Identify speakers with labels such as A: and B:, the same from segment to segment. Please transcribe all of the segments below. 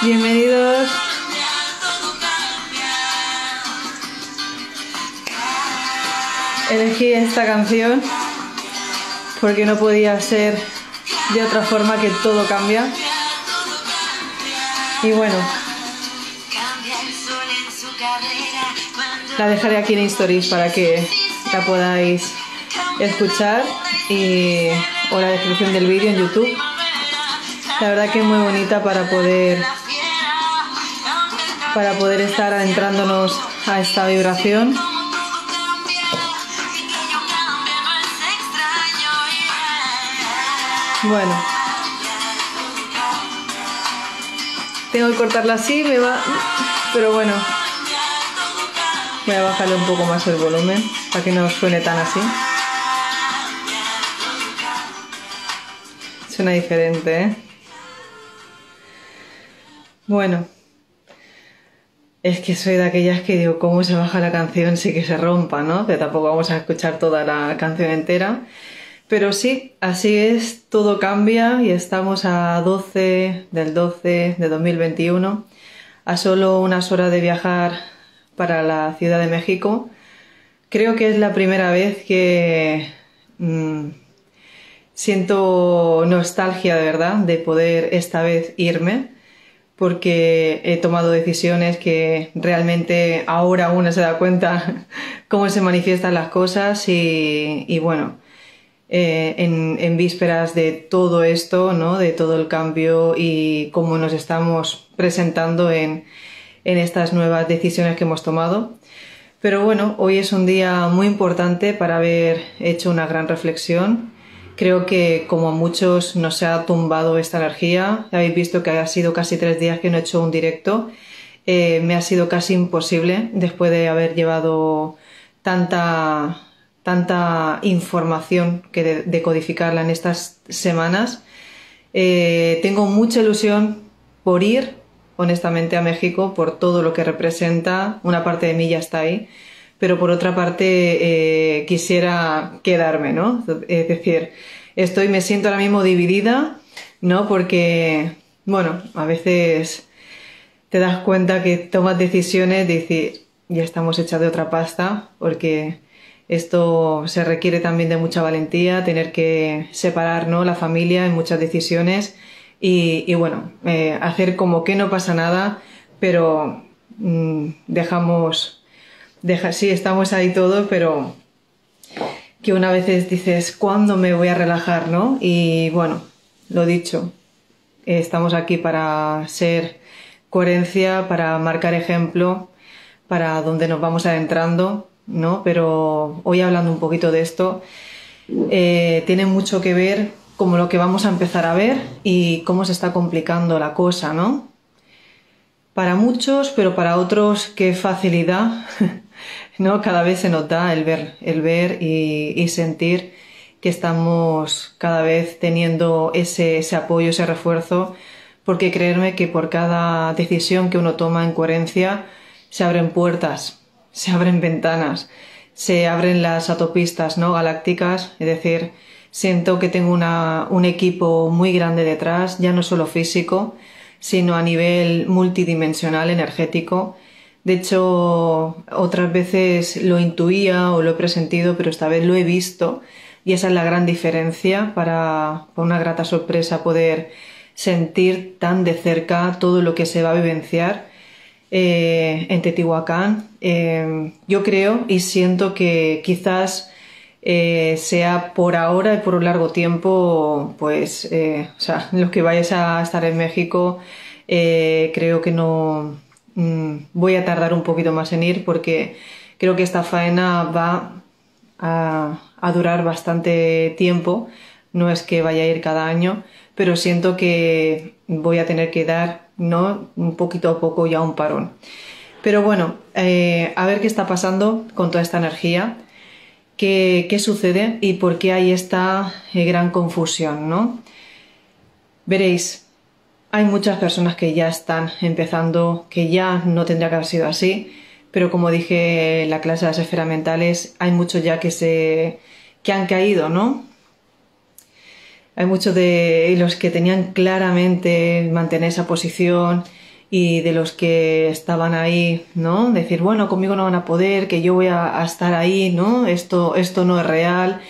A: Bienvenidos. Elegí esta canción porque no podía ser de otra forma que todo cambia. Y bueno, la dejaré aquí en Stories para que la podáis escuchar y o la descripción del vídeo en YouTube. La verdad que es muy bonita para poder para poder estar adentrándonos a esta vibración. Bueno. Tengo que cortarla así, me va... Pero bueno. Voy a bajarle un poco más el volumen para que no suene tan así. Suena diferente, ¿eh? Bueno. Es que soy de aquellas que digo, ¿cómo se baja la canción sin que se rompa, no? Que tampoco vamos a escuchar toda la canción entera. Pero sí, así es, todo cambia y estamos a 12 del 12 de 2021, a solo unas horas de viajar para la Ciudad de México. Creo que es la primera vez que mm, siento nostalgia de verdad de poder esta vez irme porque he tomado decisiones que realmente ahora uno se da cuenta cómo se manifiestan las cosas y, bueno, eh, en, vísperas de todo esto, ¿no? de todo el cambio y cómo nos estamos presentando en, en estas nuevas decisiones que hemos tomado. Pero bueno, hoy es un día muy importante para haber hecho una gran reflexión Creo que como a muchos nos ha tumbado esta energía. Habéis visto que ha sido casi tres días que no he hecho un directo. Eh, me ha sido casi imposible después de haber llevado tanta, tanta información que decodificarla en estas semanas. Eh, tengo mucha ilusión por ir, honestamente, a México por todo lo que representa. Una parte de mí ya está ahí pero por otra parte eh, quisiera quedarme, ¿no? Es decir, estoy, me siento ahora mismo dividida, ¿no? Porque, bueno, a veces te das cuenta que tomas decisiones, decir, ya estamos hechas de otra pasta, porque esto se requiere también de mucha valentía, tener que separar ¿no? la familia en muchas decisiones y, bueno, eh, hacer como que no pasa nada, pero mm, dejamos deja, sí, estamos ahí todos, pero que una vez dices, ¿cuándo me voy a relajar, no? Y bueno, lo dicho, estamos aquí para ser coherencia, para marcar ejemplo, para donde nos vamos adentrando, ¿no? Pero hoy hablando un poquito de esto, eh, tiene mucho que ver con lo que vamos a empezar a ver y cómo se está complicando la cosa, ¿no? Para muchos, pero para otros, qué facilidad ¿no? Cada vez se nota el ver, el ver y, sentir que estamos cada vez teniendo ese, ese apoyo, ese refuerzo, porque creerme que por cada decisión que uno toma en coherencia se abren puertas, se abren ventanas, se abren las autopistas ¿no? galácticas, es decir, siento que tengo una, un equipo muy grande detrás, ya no solo físico, sino a nivel multidimensional, energético, de hecho, otras veces lo intuía o lo he presentido, pero esta vez lo he visto y esa es la gran diferencia para, una grata sorpresa, poder sentir tan de cerca todo lo que se va a vivenciar eh, en Teotihuacán. Eh, yo creo y siento que quizás eh, sea por ahora y por un largo tiempo, pues, o sea, los que vayáis a estar en México, creo que no, Mm, voy a tardar un poquito más en ir porque creo que esta faena va a, durar bastante tiempo, no es que vaya a ir cada año, pero siento que voy a tener que dar, ¿no? Un poquito a poco ya un parón. Pero bueno, eh, a ver qué está pasando con toda esta energía, qué, qué sucede y por qué hay esta eh, gran confusión, ¿no? Veréis, hay muchas personas que ya están empezando, que ya no tendría que haber sido así, pero como dije en la clase de las esferas mentales, hay muchos ya que se que han caído, ¿no? Hay muchos de los que tenían claramente mantener esa posición y de los que estaban ahí, ¿no? Decir, bueno, conmigo no van a poder, que yo voy a, a estar ahí, ¿no? Esto, esto no es real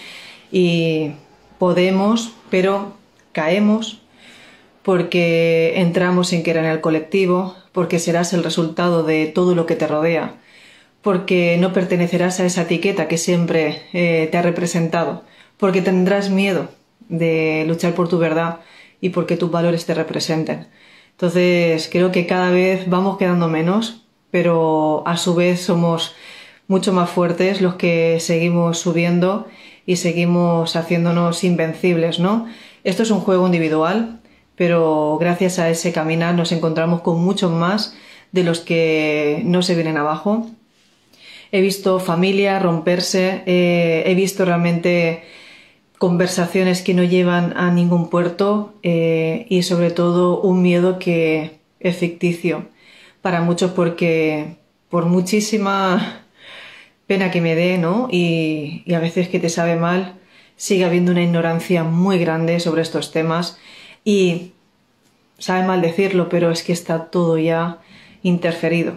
A: y podemos, pero caemos porque entramos sin querer en el colectivo, porque serás el resultado de todo lo que te rodea, porque no pertenecerás a esa etiqueta que siempre eh, te ha representado, porque tendrás miedo de luchar por tu verdad y porque tus valores te representen. Entonces creo que cada vez vamos quedando menos, pero a su vez somos mucho más fuertes los que seguimos subiendo y seguimos haciéndonos invencibles, ¿no? Esto es un juego individual, pero gracias a ese caminar nos encontramos con muchos más de los que no se vienen abajo. He visto familia romperse, eh, he visto realmente conversaciones que no llevan a ningún puerto eh, y sobre todo un miedo que es ficticio para muchos porque por muchísima pena que me dé, ¿no? Y, y a veces que te sabe mal, sigue habiendo una ignorancia muy grande sobre estos temas y sabe mal decirlo, pero es que está todo ya interferido.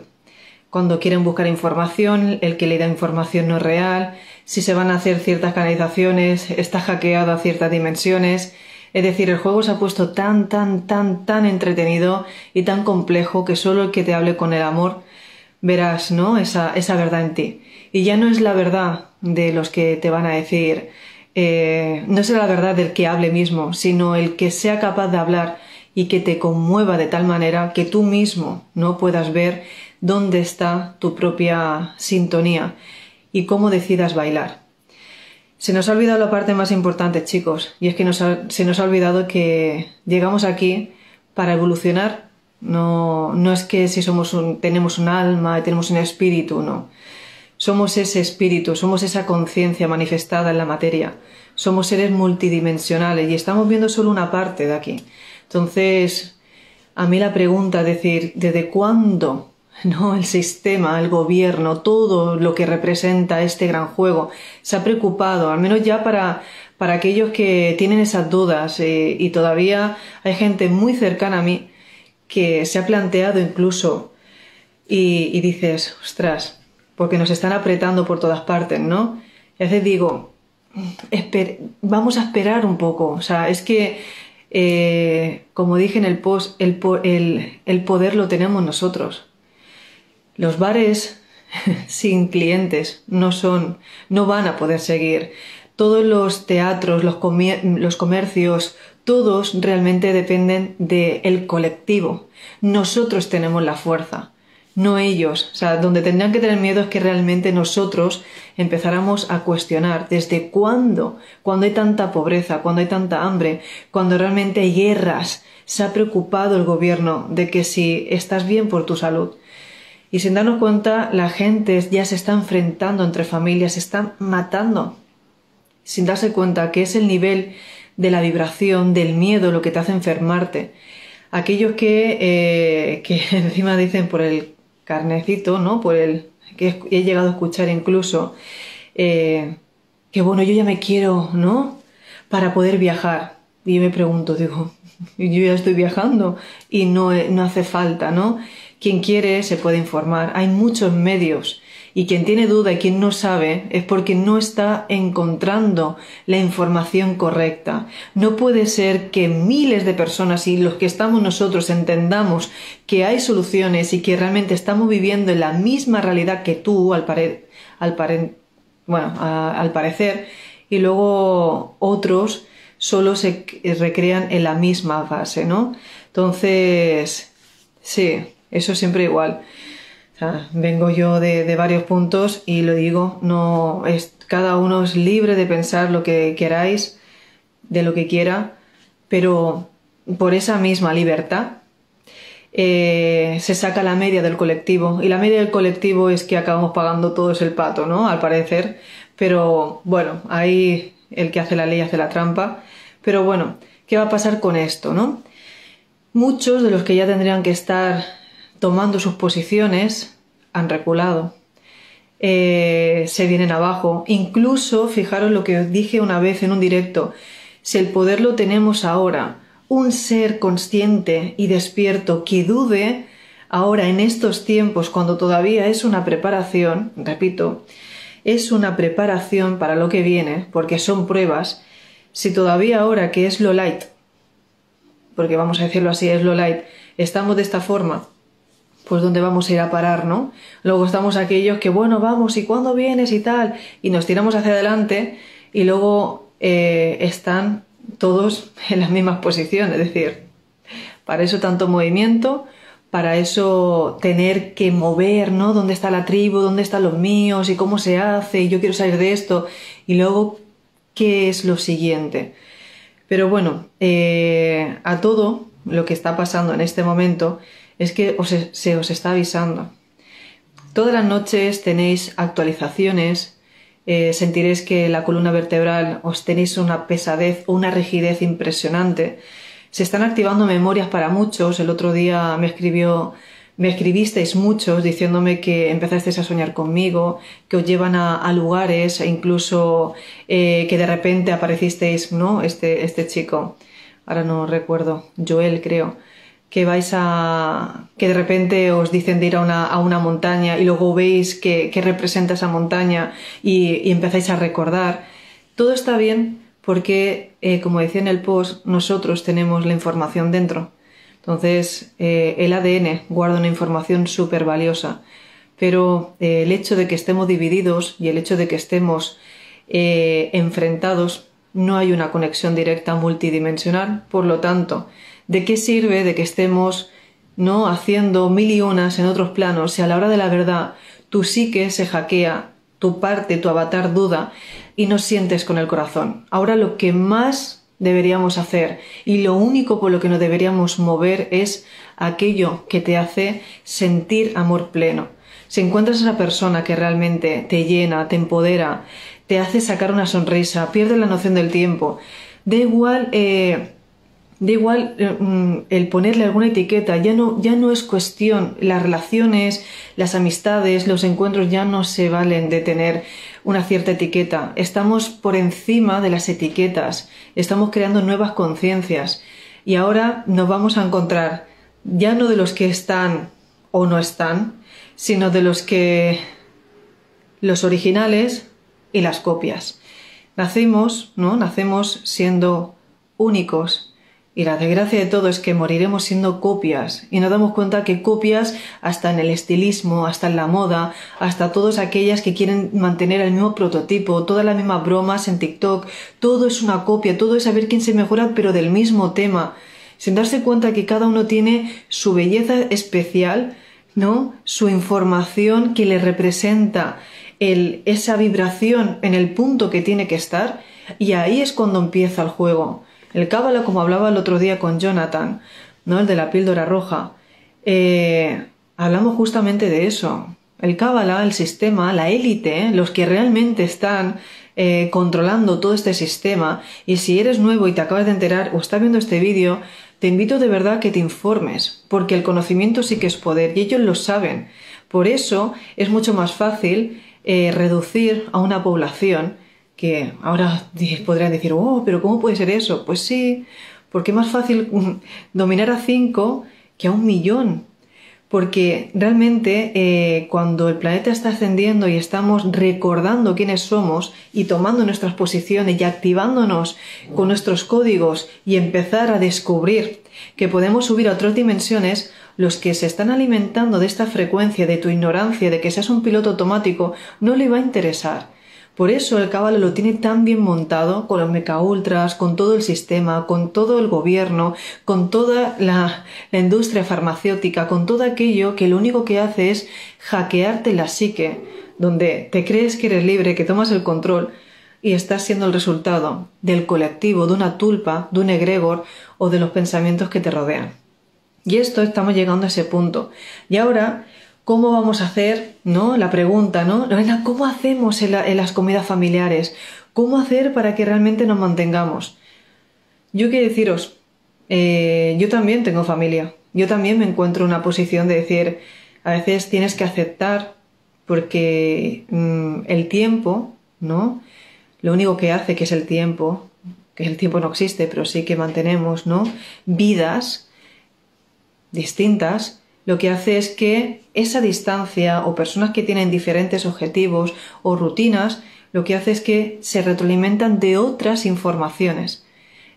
A: Cuando quieren buscar información, el que le da información no es real, si se van a hacer ciertas canalizaciones, está hackeado a ciertas dimensiones. Es decir, el juego se ha puesto tan, tan, tan, tan entretenido y tan complejo que solo el que te hable con el amor verás, ¿no? Esa, esa verdad en ti. Y ya no es la verdad de los que te van a decir, eh, no será la verdad del que hable mismo, sino el que sea capaz de hablar y que te conmueva de tal manera que tú mismo no puedas ver dónde está tu propia sintonía y cómo decidas bailar. Se nos ha olvidado la parte más importante, chicos, y es que se nos ha olvidado que llegamos aquí para evolucionar. No, no es que si somos un, tenemos un alma y tenemos un espíritu, no. Somos ese espíritu, somos esa conciencia manifestada en la materia. Somos seres multidimensionales y estamos viendo solo una parte de aquí. Entonces, a mí la pregunta es decir, ¿desde cuándo no el sistema, el gobierno, todo lo que representa este gran juego se ha preocupado, al menos ya para, para aquellos que tienen esas dudas eh, y todavía hay gente muy cercana a mí que se ha planteado incluso y, y dices, ostras, porque nos están apretando por todas partes, ¿no? Y a veces digo, vamos a esperar un poco, o sea, es que, eh, como dije en el post, el, poder lo tenemos nosotros. Los bares sin clientes no son, no van a poder seguir. Todos los teatros, los, los comercios, todos realmente dependen del colectivo. Nosotros tenemos la fuerza no ellos. O sea, donde tendrían que tener miedo es que realmente nosotros empezáramos a cuestionar desde cuándo, cuando hay tanta pobreza, cuando hay tanta hambre, cuando realmente hay guerras, se ha preocupado el gobierno de que si estás bien por tu salud. Y sin darnos cuenta, la gente ya se está enfrentando entre familias, se están matando, sin darse cuenta que es el nivel de la vibración, del miedo, lo que te hace enfermarte aquellos que, eh, que encima dicen por el carnecito, ¿no? Por el que he llegado a escuchar incluso, eh, que bueno, yo ya me quiero, ¿no? Para poder viajar. Y yo me pregunto, digo, yo ya estoy viajando y no, no hace falta, ¿no? Quien quiere se puede informar. Hay muchos medios y quien tiene duda y quien no sabe es porque no está encontrando la información correcta. No puede ser que miles de personas y los que estamos nosotros entendamos que hay soluciones y que realmente estamos viviendo en la misma realidad que tú al, al, bueno, al parecer y luego otros solo se recrean en la misma fase, ¿no? Entonces, sí, eso siempre igual vengo yo de, varios puntos y lo digo, no es, cada uno es libre de pensar lo que queráis, de lo que quiera, pero por esa misma libertad eh, se saca la media del colectivo y la media del colectivo es que acabamos pagando todos el pato, ¿no? Al parecer, pero bueno, ahí el que hace la ley hace la trampa, pero bueno, ¿qué va a pasar con esto, no? Muchos de los que ya tendrían que estar tomando sus posiciones han reculado, eh, se vienen abajo, incluso, fijaros lo que dije una vez en un directo, si el poder lo tenemos ahora, un ser consciente y despierto que dude ahora en estos tiempos cuando todavía es una preparación, repito, es una preparación para lo que viene, porque son pruebas, si todavía ahora que es lo light, porque vamos a decirlo así, es lo light, estamos de esta forma, pues dónde vamos a ir a parar, ¿no? Luego estamos aquellos que, bueno, vamos, ¿y cuándo vienes y tal? Y nos tiramos hacia adelante y luego eh, están todos en las mismas posiciones, es decir, para eso tanto movimiento, para eso tener que mover, ¿no? ¿Dónde está la tribu? ¿Dónde están los míos? ¿Y cómo se hace? Y yo quiero salir de esto. Y luego, ¿qué es lo siguiente? Pero bueno, eh, a todo lo que está pasando en este momento es que se os está avisando. Todas las noches tenéis actualizaciones eh, sentiréis que la columna vertebral os tenéis una pesadez o una rigidez impresionante. Se están activando memorias para muchos. El otro día me escribió, me escribisteis muchos diciéndome que empezasteis a soñar conmigo, que os llevan a, lugares e incluso eh, que de repente aparecisteis, ¿no? Este, este chico, ahora no recuerdo, Joel creo que vais a. que de repente os dicen de ir a una, a una montaña y luego veis que, representa esa montaña y, empezáis a recordar. Todo está bien porque, eh, como decía en el post, nosotros tenemos la información dentro. Entonces, eh, el ADN guarda una información súper valiosa. Pero eh, el hecho de que estemos divididos y el hecho de que estemos enfrentados, no hay una conexión directa multidimensional. Por lo tanto, ¿De qué sirve de que estemos no haciendo mil y unas en otros planos si a la hora de la verdad tu psique se hackea, tu parte, tu avatar duda y no sientes con el corazón? Ahora lo que más deberíamos hacer y lo único por lo que nos deberíamos mover es aquello que te hace sentir amor pleno. Si encuentras a esa persona que realmente te llena, te empodera, te hace sacar una sonrisa, pierdes la noción del tiempo, da igual eh, Da igual eh, mm, el ponerle alguna etiqueta, ya no, ya no es cuestión, las relaciones, las amistades, los encuentros ya no se valen de tener una cierta etiqueta. Estamos por encima de las etiquetas, estamos creando nuevas conciencias y ahora nos vamos a encontrar ya no de los que están o no están, sino de los que los originales y las copias. Nacemos, ¿no? Nacemos siendo únicos, y la desgracia de todo es que moriremos siendo copias y nos damos cuenta que copias hasta en el estilismo, hasta en la moda, hasta todas aquellas que quieren mantener el mismo prototipo, todas las mismas bromas en TikTok, todo es una copia, todo es saber quién se mejora pero del mismo tema, sin darse cuenta que cada uno tiene su belleza especial, ¿no? Su información que le representa esa vibración en el punto que tiene que estar y ahí es cuando empieza el juego el cábala, como hablaba el otro día con Jonathan, ¿no? El de la píldora roja. Eh, hablamos justamente de eso. El cábala, el sistema, la élite, los que realmente están eh, controlando todo este sistema. Y si eres nuevo y te acabas de enterar o estás viendo este vídeo, te invito de verdad a que te informes, porque el conocimiento sí que es poder y ellos lo saben. Por eso es mucho más fácil eh, reducir a una población que ahora podrían decir, oh, pero ¿cómo puede ser eso? Pues sí, porque es más fácil dominar a cinco que a un millón. Porque realmente eh, cuando el planeta está ascendiendo y estamos recordando quiénes somos y tomando nuestras posiciones y activándonos con nuestros códigos y empezar a descubrir que podemos subir a otras dimensiones, los que se están alimentando de esta frecuencia, de tu ignorancia, de que seas un piloto automático, no le va a interesar por eso el caballo lo tiene tan bien montado con los meca ultras, con todo el sistema, con todo el gobierno, con toda la, industria farmacéutica, con todo aquello que lo único que hace es hackearte la psique, donde te crees que eres libre, que tomas el control, y estás siendo el resultado del colectivo, de una tulpa, de un egregor o de los pensamientos que te rodean. Y esto estamos llegando a ese punto. Y ahora, ¿cómo vamos a hacer? ¿No? La pregunta, ¿no? ¿cómo hacemos en, las comidas familiares? ¿Cómo hacer para que realmente nos mantengamos? Yo quiero deciros, eh, yo también tengo familia. Yo también me encuentro en una posición de decir, a veces tienes que aceptar porque mm, el tiempo, ¿no? Lo único que hace que es el tiempo, que el tiempo no existe, pero sí que mantenemos, ¿no? Vidas distintas, lo que hace es que esa distancia o personas que tienen diferentes objetivos o rutinas, lo que hace es que se retroalimentan de otras informaciones.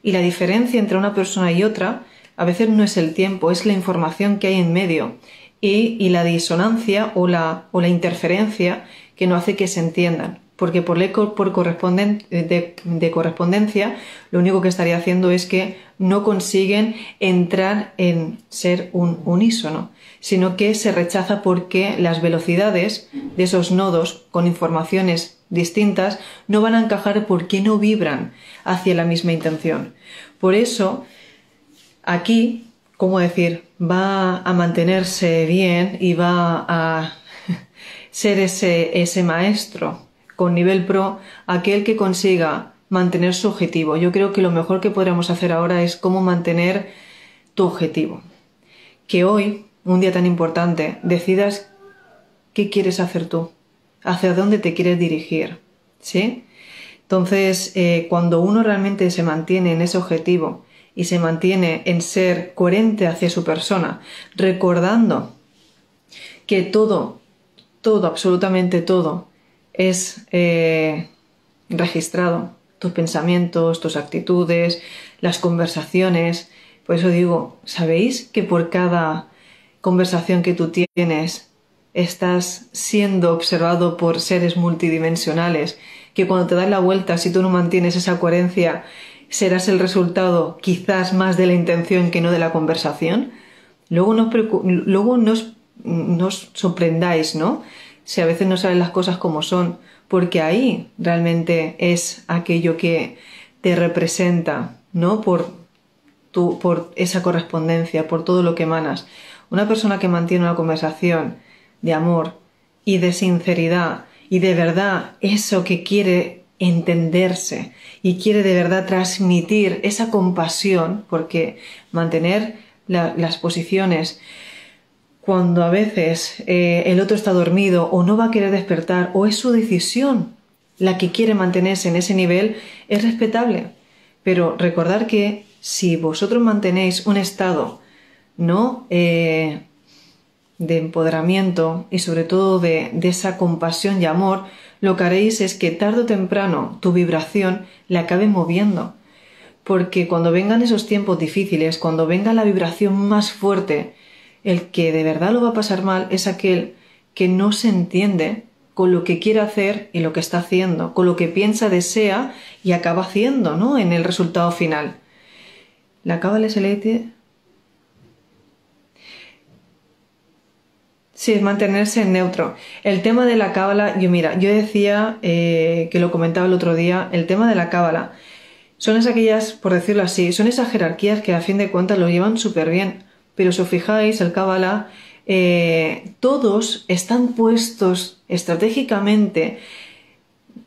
A: Y la diferencia entre una persona y otra a veces no es el tiempo, es la información que hay en medio y, la disonancia o la, o la interferencia que no hace que se entiendan porque por ley por de, correspondencia lo único que estaría haciendo es que no consiguen entrar en ser un unísono, sino que se rechaza porque las velocidades de esos nodos con informaciones distintas no van a encajar porque no vibran hacia la misma intención. Por eso, aquí, ¿cómo decir? Va a mantenerse bien y va a ser ese, ese maestro con nivel pro aquel que consiga mantener su objetivo. Yo creo que lo mejor que podríamos hacer ahora es cómo mantener tu objetivo. Que hoy, un día tan importante, decidas qué quieres hacer tú, hacia dónde te quieres dirigir. ¿Sí? Entonces, eh, cuando uno realmente se mantiene en ese objetivo y se mantiene en ser coherente hacia su persona, recordando que todo, todo, absolutamente todo, es eh, registrado tus pensamientos, tus actitudes, las conversaciones. Por eso digo, ¿sabéis que por cada conversación que tú tienes estás siendo observado por seres multidimensionales? Que cuando te das la vuelta, si tú no mantienes esa coherencia, serás el resultado quizás más de la intención que no de la conversación. Luego, no luego nos, sorprendáis, ¿no? si a veces no saben las cosas como son, porque ahí realmente es aquello que te representa, ¿no? Por, tu, por esa correspondencia, por todo lo que emanas. Una persona que mantiene una conversación de amor y de sinceridad y de verdad eso que quiere entenderse y quiere de verdad transmitir esa compasión, porque mantener las posiciones cuando a veces eh, el otro está dormido o no va a querer despertar o es su decisión la que quiere mantenerse en ese nivel, es respetable. Pero recordar que si vosotros mantenéis un estado no eh, de empoderamiento y sobre todo de, esa compasión y amor, lo que haréis es que tarde o temprano tu vibración la acabe moviendo. Porque cuando vengan esos tiempos difíciles, cuando venga la vibración más fuerte, el que de verdad lo va a pasar mal es aquel que no se entiende con lo que quiere hacer y lo que está haciendo, con lo que piensa, desea y acaba haciendo, ¿no? En el resultado final. La cábala selete. Sí, es mantenerse en neutro. El tema de la cábala, yo mira, yo decía eh, que lo comentaba el otro día, el tema de la cábala son esas aquellas, por decirlo así, son esas jerarquías que a fin de cuentas lo llevan súper bien pero si os fijáis, el Kabbalah, eh, todos están puestos estratégicamente,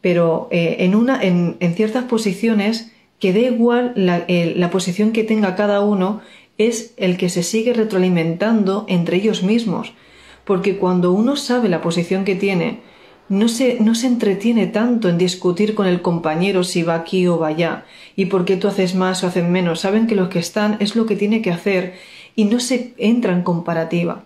A: pero eh, en, una, en, ciertas posiciones que da igual la, la posición que tenga cada uno, es el que se sigue retroalimentando entre ellos mismos. Porque cuando uno sabe la posición que tiene, no se, no se entretiene tanto en discutir con el compañero si va aquí o va allá, y por qué tú haces más o haces menos. Saben que lo que están es lo que tiene que hacer y no se entra en comparativa.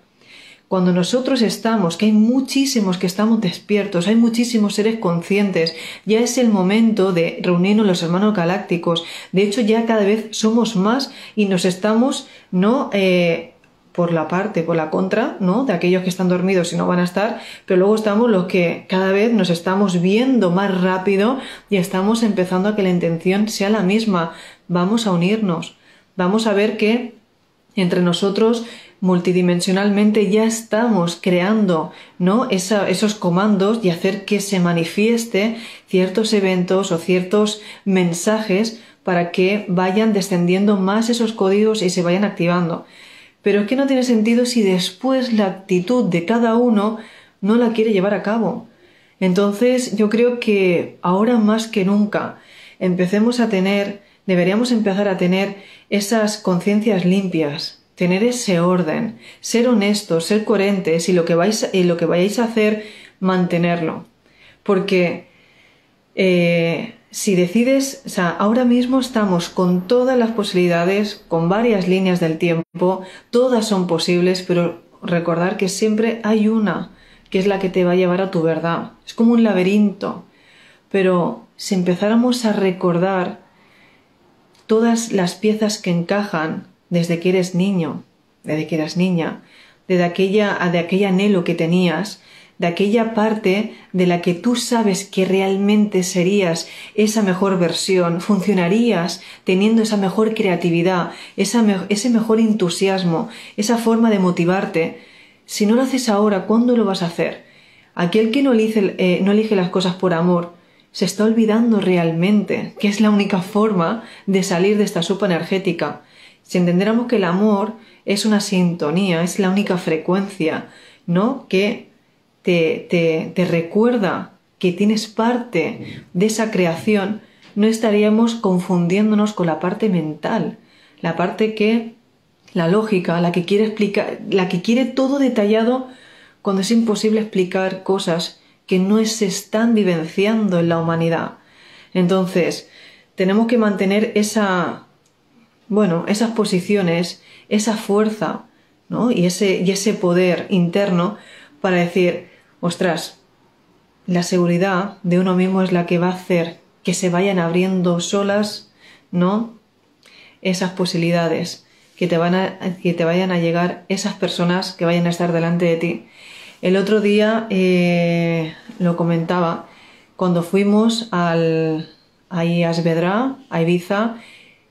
A: Cuando nosotros estamos, que hay muchísimos que estamos despiertos, hay muchísimos seres conscientes, ya es el momento de reunirnos los hermanos galácticos. De hecho, ya cada vez somos más y nos estamos, ¿no? Eh, por la parte, por la contra, ¿no? De aquellos que están dormidos y no van a estar, pero luego estamos los que cada vez nos estamos viendo más rápido y estamos empezando a que la intención sea la misma. Vamos a unirnos. Vamos a ver que entre nosotros multidimensionalmente ya estamos creando ¿no? esos comandos y hacer que se manifieste ciertos eventos o ciertos mensajes para que vayan descendiendo más esos códigos y se vayan activando. Pero es que no tiene sentido si después la actitud de cada uno no la quiere llevar a cabo. Entonces yo creo que ahora más que nunca empecemos a tener, deberíamos empezar a tener esas conciencias limpias, tener ese orden, ser honestos, ser coherentes y lo que vais, vayáis a hacer, mantenerlo. Porque eh, si decides, o sea, ahora mismo estamos con todas las posibilidades, con varias líneas del tiempo, todas son posibles, pero recordar que siempre hay una que es la que te va a llevar a tu verdad. Es como un laberinto. Pero si empezáramos a recordar todas las piezas que encajan desde que eres niño, desde que eras niña, de aquella, de aquel anhelo que tenías, de aquella parte de la que tú sabes que realmente serías esa mejor versión, funcionarías teniendo esa mejor creatividad, ese mejor entusiasmo, esa forma de motivarte. Si no lo haces ahora, ¿cuándo lo vas a hacer? Aquel que no elige, eh, no elige las cosas por amor, se está olvidando realmente que es la única forma de salir de esta sopa energética. Si entendiéramos que el amor es una sintonía, es la única frecuencia, ¿no? Que te, te, te recuerda que tienes parte de esa creación, no estaríamos confundiéndonos con la parte mental, la parte que, la lógica, la que quiere explicar, la que quiere todo detallado cuando es imposible explicar cosas que no se están vivenciando en la humanidad. Entonces, tenemos que mantener esa, bueno, esas posiciones, esa fuerza, ¿no? Y ese, y ese poder interno para decir, ostras, la seguridad de uno mismo es la que va a hacer que se vayan abriendo solas, ¿no? Esas posibilidades, que te, van a, que te vayan a llegar esas personas que vayan a estar delante de ti. El otro día eh, lo comentaba, cuando fuimos al, a Asvedra, a Ibiza,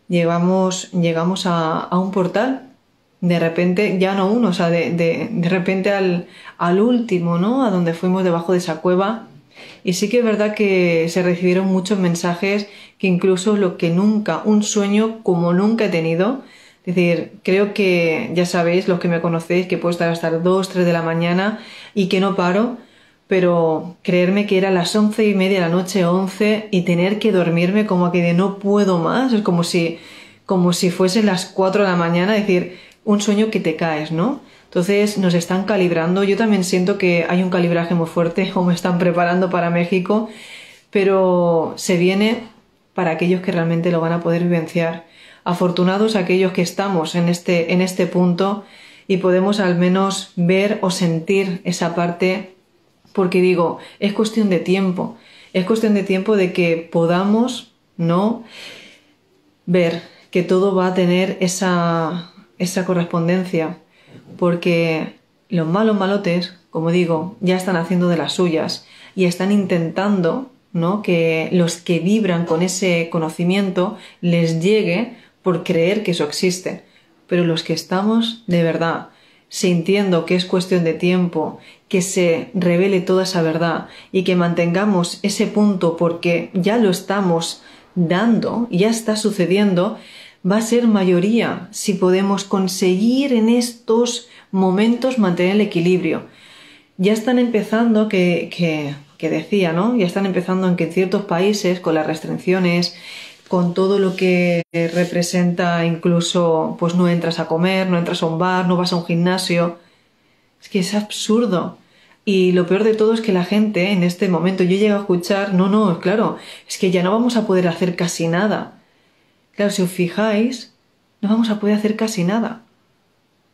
A: llegamos, llegamos a, un portal, de repente, ya no uno, o sea, de, de, repente al, al, último, ¿no? A donde fuimos debajo de esa cueva. Y sí que es verdad que se recibieron muchos mensajes que incluso lo que nunca, un sueño como nunca he tenido, es decir, creo que ya sabéis, los que me conocéis, que puedo estar hasta las 2, 3 de la mañana y que no paro, pero creerme que era las once y media de la noche, 11, y tener que dormirme como que de no puedo más, es como si, como si fuesen las 4 de la mañana, es decir, un sueño que te caes, ¿no? Entonces nos están calibrando, yo también siento que hay un calibraje muy fuerte o me están preparando para México, pero se viene para aquellos que realmente lo van a poder vivenciar afortunados aquellos que estamos en este, en este punto y podemos al menos ver o sentir esa parte, porque digo, es cuestión de tiempo, es cuestión de tiempo de que podamos, ¿no? Ver que todo va a tener esa, esa correspondencia, porque los malos malotes, como digo, ya están haciendo de las suyas y están intentando ¿no? que los que vibran con ese conocimiento les llegue por creer que eso existe, pero los que estamos de verdad sintiendo que es cuestión de tiempo, que se revele toda esa verdad y que mantengamos ese punto porque ya lo estamos dando, ya está sucediendo, va a ser mayoría si podemos conseguir en estos momentos mantener el equilibrio. Ya están empezando, que, que, decía, ¿no? Ya están empezando en que en ciertos países, con las restricciones con todo lo que representa incluso pues no entras a comer, no entras a un bar, no vas a un gimnasio. Es que es absurdo. Y lo peor de todo es que la gente en este momento yo llego a escuchar, no, no, claro, es que ya no vamos a poder hacer casi nada. Claro, si os fijáis, no vamos a poder hacer casi nada.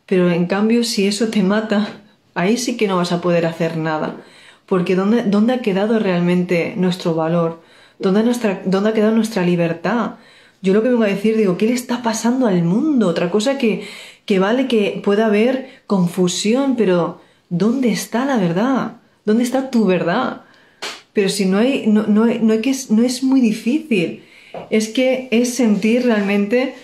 A: Pero en cambio, si eso te mata, ahí sí que no vas a poder hacer nada. Porque ¿dónde, dónde ha quedado realmente nuestro valor? ¿Dónde, nuestra, ¿Dónde ha quedado nuestra libertad? Yo lo que vengo a decir, digo, ¿qué le está pasando al mundo? Otra cosa que, que vale que pueda haber confusión, pero ¿dónde está la verdad? ¿Dónde está tu verdad? Pero si no hay, no, no, no, hay que, no es muy difícil. Es que es sentir realmente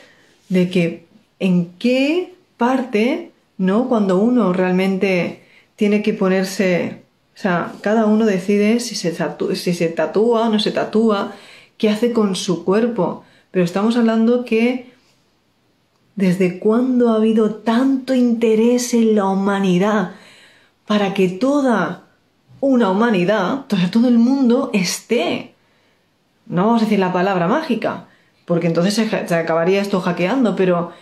A: de que en qué parte ¿no? Cuando uno realmente tiene que ponerse, o sea, cada uno decide si se, si se tatúa o no se tatúa, qué hace con su cuerpo, pero estamos hablando que desde cuándo ha habido tanto interés en la humanidad para que toda una humanidad, todo el mundo esté. No vamos a decir la palabra mágica, porque entonces se, acabaría esto hackeando, pero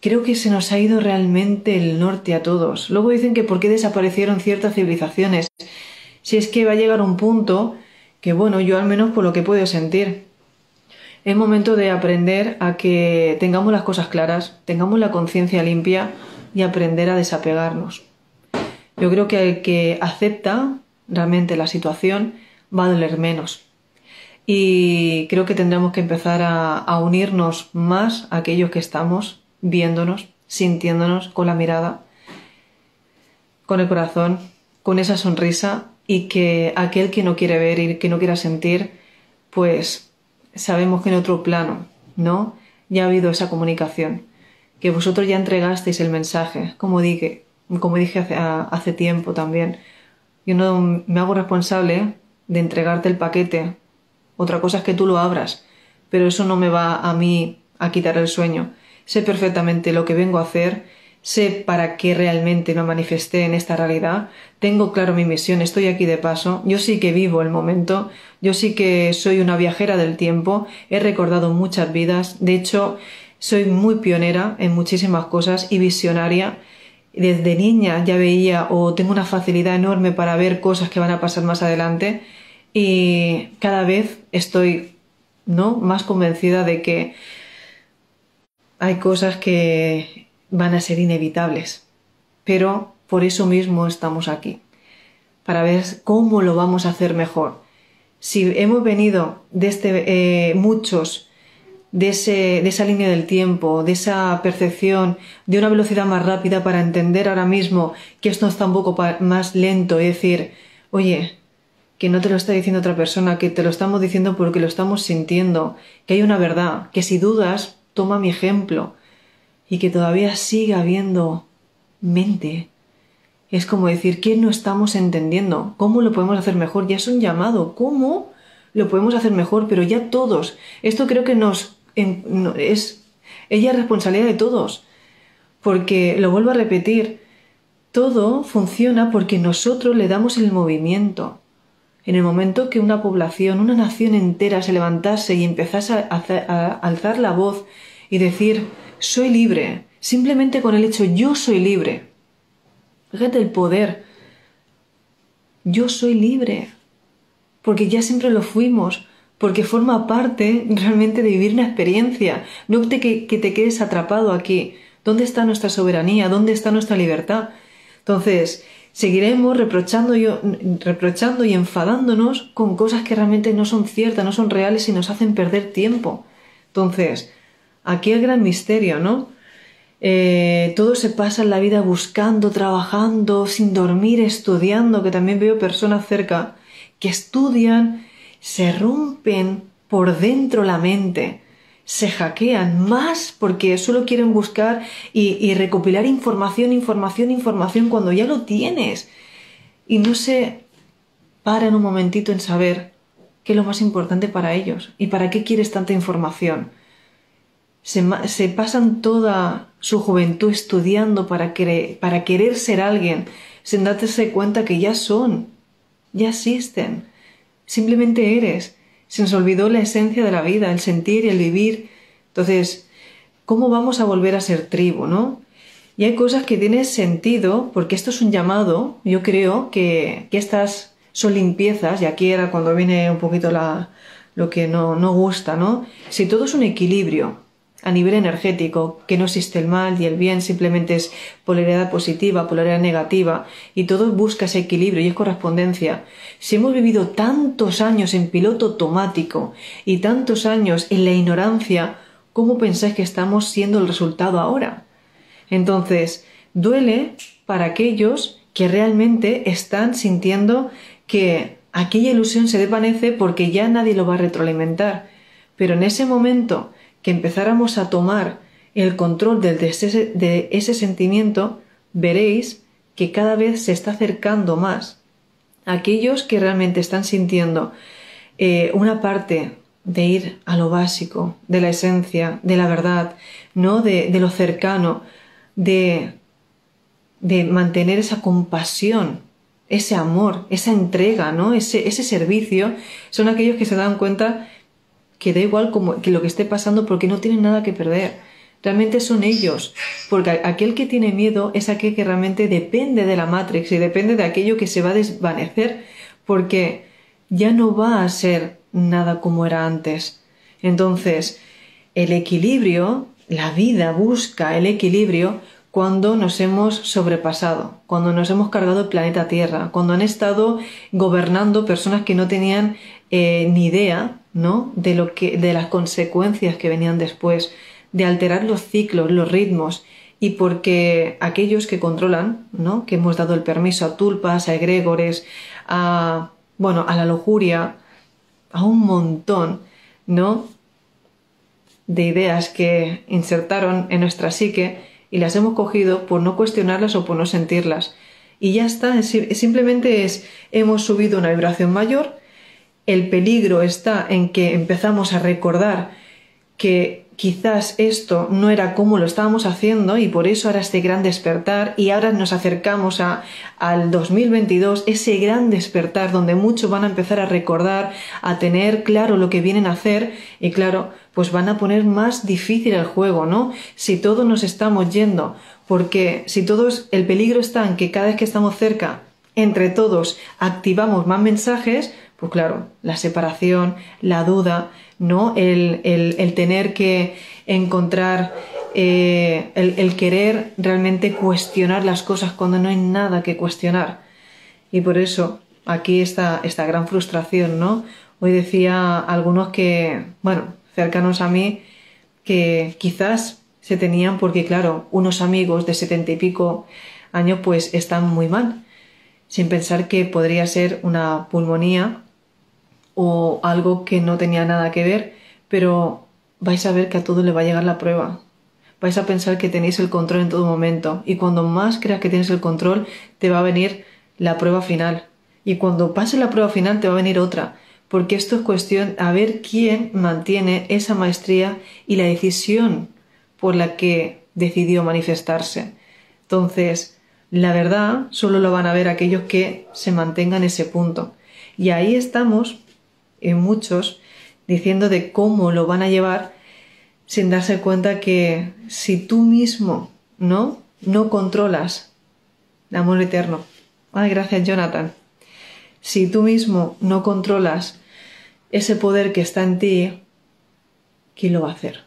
A: creo que se nos ha ido realmente el norte a todos. Luego dicen que por qué desaparecieron ciertas civilizaciones. Si es que va a llegar un punto que, bueno, yo al menos por lo que puedo sentir, es momento de aprender a que tengamos las cosas claras, tengamos la conciencia limpia y aprender a desapegarnos. Yo creo que el que acepta realmente la situación va a doler menos. Y creo que tendremos que empezar a, unirnos más a aquellos que estamos viéndonos, sintiéndonos con la mirada, con el corazón, con esa sonrisa y que aquel que no quiere ver y que no quiera sentir, pues sabemos que en otro plano, ¿no? Ya ha habido esa comunicación, que vosotros ya entregasteis el mensaje, como dije, como dije hace, hace tiempo también. Yo no me hago responsable de entregarte el paquete. Otra cosa es que tú lo abras, pero eso no me va a mí a quitar el sueño. Sé perfectamente lo que vengo a hacer sé para qué realmente me manifesté en esta realidad, tengo claro mi misión, estoy aquí de paso, yo sí que vivo el momento, yo sí que soy una viajera del tiempo, he recordado muchas vidas, de hecho soy muy pionera en muchísimas cosas y visionaria. Desde niña ya veía o tengo una facilidad enorme para ver cosas que van a pasar más adelante y cada vez estoy ¿no? más convencida de que hay cosas que van a ser inevitables. Pero por eso mismo estamos aquí, para ver cómo lo vamos a hacer mejor. Si hemos venido desde eh, muchos de, ese, de esa línea del tiempo, de esa percepción, de una velocidad más rápida para entender ahora mismo que esto está un poco más lento y decir, oye, que no te lo está diciendo otra persona, que te lo estamos diciendo porque lo estamos sintiendo, que hay una verdad, que si dudas, toma mi ejemplo, y que todavía siga habiendo mente. Es como decir, ¿qué no estamos entendiendo? ¿Cómo lo podemos hacer mejor? Ya es un llamado. ¿Cómo lo podemos hacer mejor? Pero ya todos. Esto creo que nos es ella es responsabilidad de todos. Porque lo vuelvo a repetir, todo funciona porque nosotros le damos el movimiento. En el momento que una población, una nación entera se levantase y empezase a alzar la voz y decir, soy libre, simplemente con el hecho yo soy libre. Fíjate el poder. Yo soy libre, porque ya siempre lo fuimos, porque forma parte realmente de vivir una experiencia, no de que, que te quedes atrapado aquí. ¿Dónde está nuestra soberanía? ¿Dónde está nuestra libertad? Entonces, seguiremos reprochando y, reprochando y enfadándonos con cosas que realmente no son ciertas, no son reales y nos hacen perder tiempo. Entonces, Aquí el gran misterio, ¿no? Eh, todo se pasa en la vida buscando, trabajando, sin dormir, estudiando, que también veo personas cerca que estudian, se rompen por dentro la mente, se hackean más porque solo quieren buscar y, recopilar información, información, información cuando ya lo tienes. Y no se paran un momentito en saber qué es lo más importante para ellos y para qué quieres tanta información se, pasan toda su juventud estudiando para, para querer ser alguien, sin darse cuenta que ya son, ya existen, simplemente eres. Se nos olvidó la esencia de la vida, el sentir y el vivir. Entonces, ¿cómo vamos a volver a ser tribu, no? Y hay cosas que tienen sentido, porque esto es un llamado, yo creo que, que estas son limpiezas, y aquí era cuando viene un poquito la, lo que no, no gusta, ¿no? Si todo es un equilibrio, a nivel energético, que no existe el mal y el bien, simplemente es polaridad positiva, polaridad negativa, y todo busca ese equilibrio y es correspondencia. Si hemos vivido tantos años en piloto automático y tantos años en la ignorancia, ¿cómo pensáis que estamos siendo el resultado ahora? Entonces, duele para aquellos que realmente están sintiendo que aquella ilusión se desvanece porque ya nadie lo va a retroalimentar. Pero en ese momento que empezáramos a tomar el control de ese, de ese sentimiento, veréis que cada vez se está acercando más aquellos que realmente están sintiendo eh, una parte de ir a lo básico, de la esencia, de la verdad, no de, lo cercano, de, de mantener esa compasión, ese amor, esa entrega, ¿no? Ese, ese servicio, son aquellos que se dan cuenta que da igual como, que lo que esté pasando porque no tienen nada que perder. Realmente son ellos, porque aquel que tiene miedo es aquel que realmente depende de la Matrix y depende de aquello que se va a desvanecer, porque ya no va a ser nada como era antes. Entonces, el equilibrio, la vida busca el equilibrio cuando nos hemos sobrepasado, cuando nos hemos cargado el planeta Tierra, cuando han estado gobernando personas que no tenían eh, ni idea, ¿no? De lo que, de las consecuencias que venían después, de alterar los ciclos, los ritmos, y porque aquellos que controlan, ¿no? Que hemos dado el permiso a tulpas, a egregores, a, bueno, a la lujuria, a un montón, ¿no? De ideas que insertaron en nuestra psique y las hemos cogido por no cuestionarlas o por no sentirlas. Y ya está, simplemente es, hemos subido una vibración mayor, el peligro está en que empezamos a recordar que quizás esto no era como lo estábamos haciendo y por eso ahora este gran despertar y ahora nos acercamos a, al 2022, ese gran despertar donde muchos van a empezar a recordar, a tener claro lo que vienen a hacer y claro, pues van a poner más difícil el juego, ¿no? Si todos nos estamos yendo, porque si todos, el peligro está en que cada vez que estamos cerca, entre todos activamos más mensajes, pues claro, la separación, la duda, ¿no? El, el, tener que encontrar, eh, el, el, querer realmente cuestionar las cosas cuando no hay nada que cuestionar. Y por eso aquí está esta gran frustración, ¿no? Hoy decía algunos que, bueno, cercanos a mí, que quizás se tenían porque, claro, unos amigos de setenta y pico años pues están muy mal, sin pensar que podría ser una pulmonía o algo que no tenía nada que ver, pero vais a ver que a todo le va a llegar la prueba. Vais a pensar que tenéis el control en todo momento y cuando más creas que tienes el control te va a venir la prueba final. Y cuando pase la prueba final te va a venir otra, porque esto es cuestión a ver quién mantiene esa maestría y la decisión por la que decidió manifestarse. Entonces, la verdad solo lo van a ver aquellos que se mantengan ese punto. Y ahí estamos en muchos diciendo de cómo lo van a llevar sin darse cuenta que si tú mismo no no controlas el amor eterno. Ay, gracias Jonathan. Si tú mismo no controlas ese poder que está en ti, ¿quién lo va a hacer?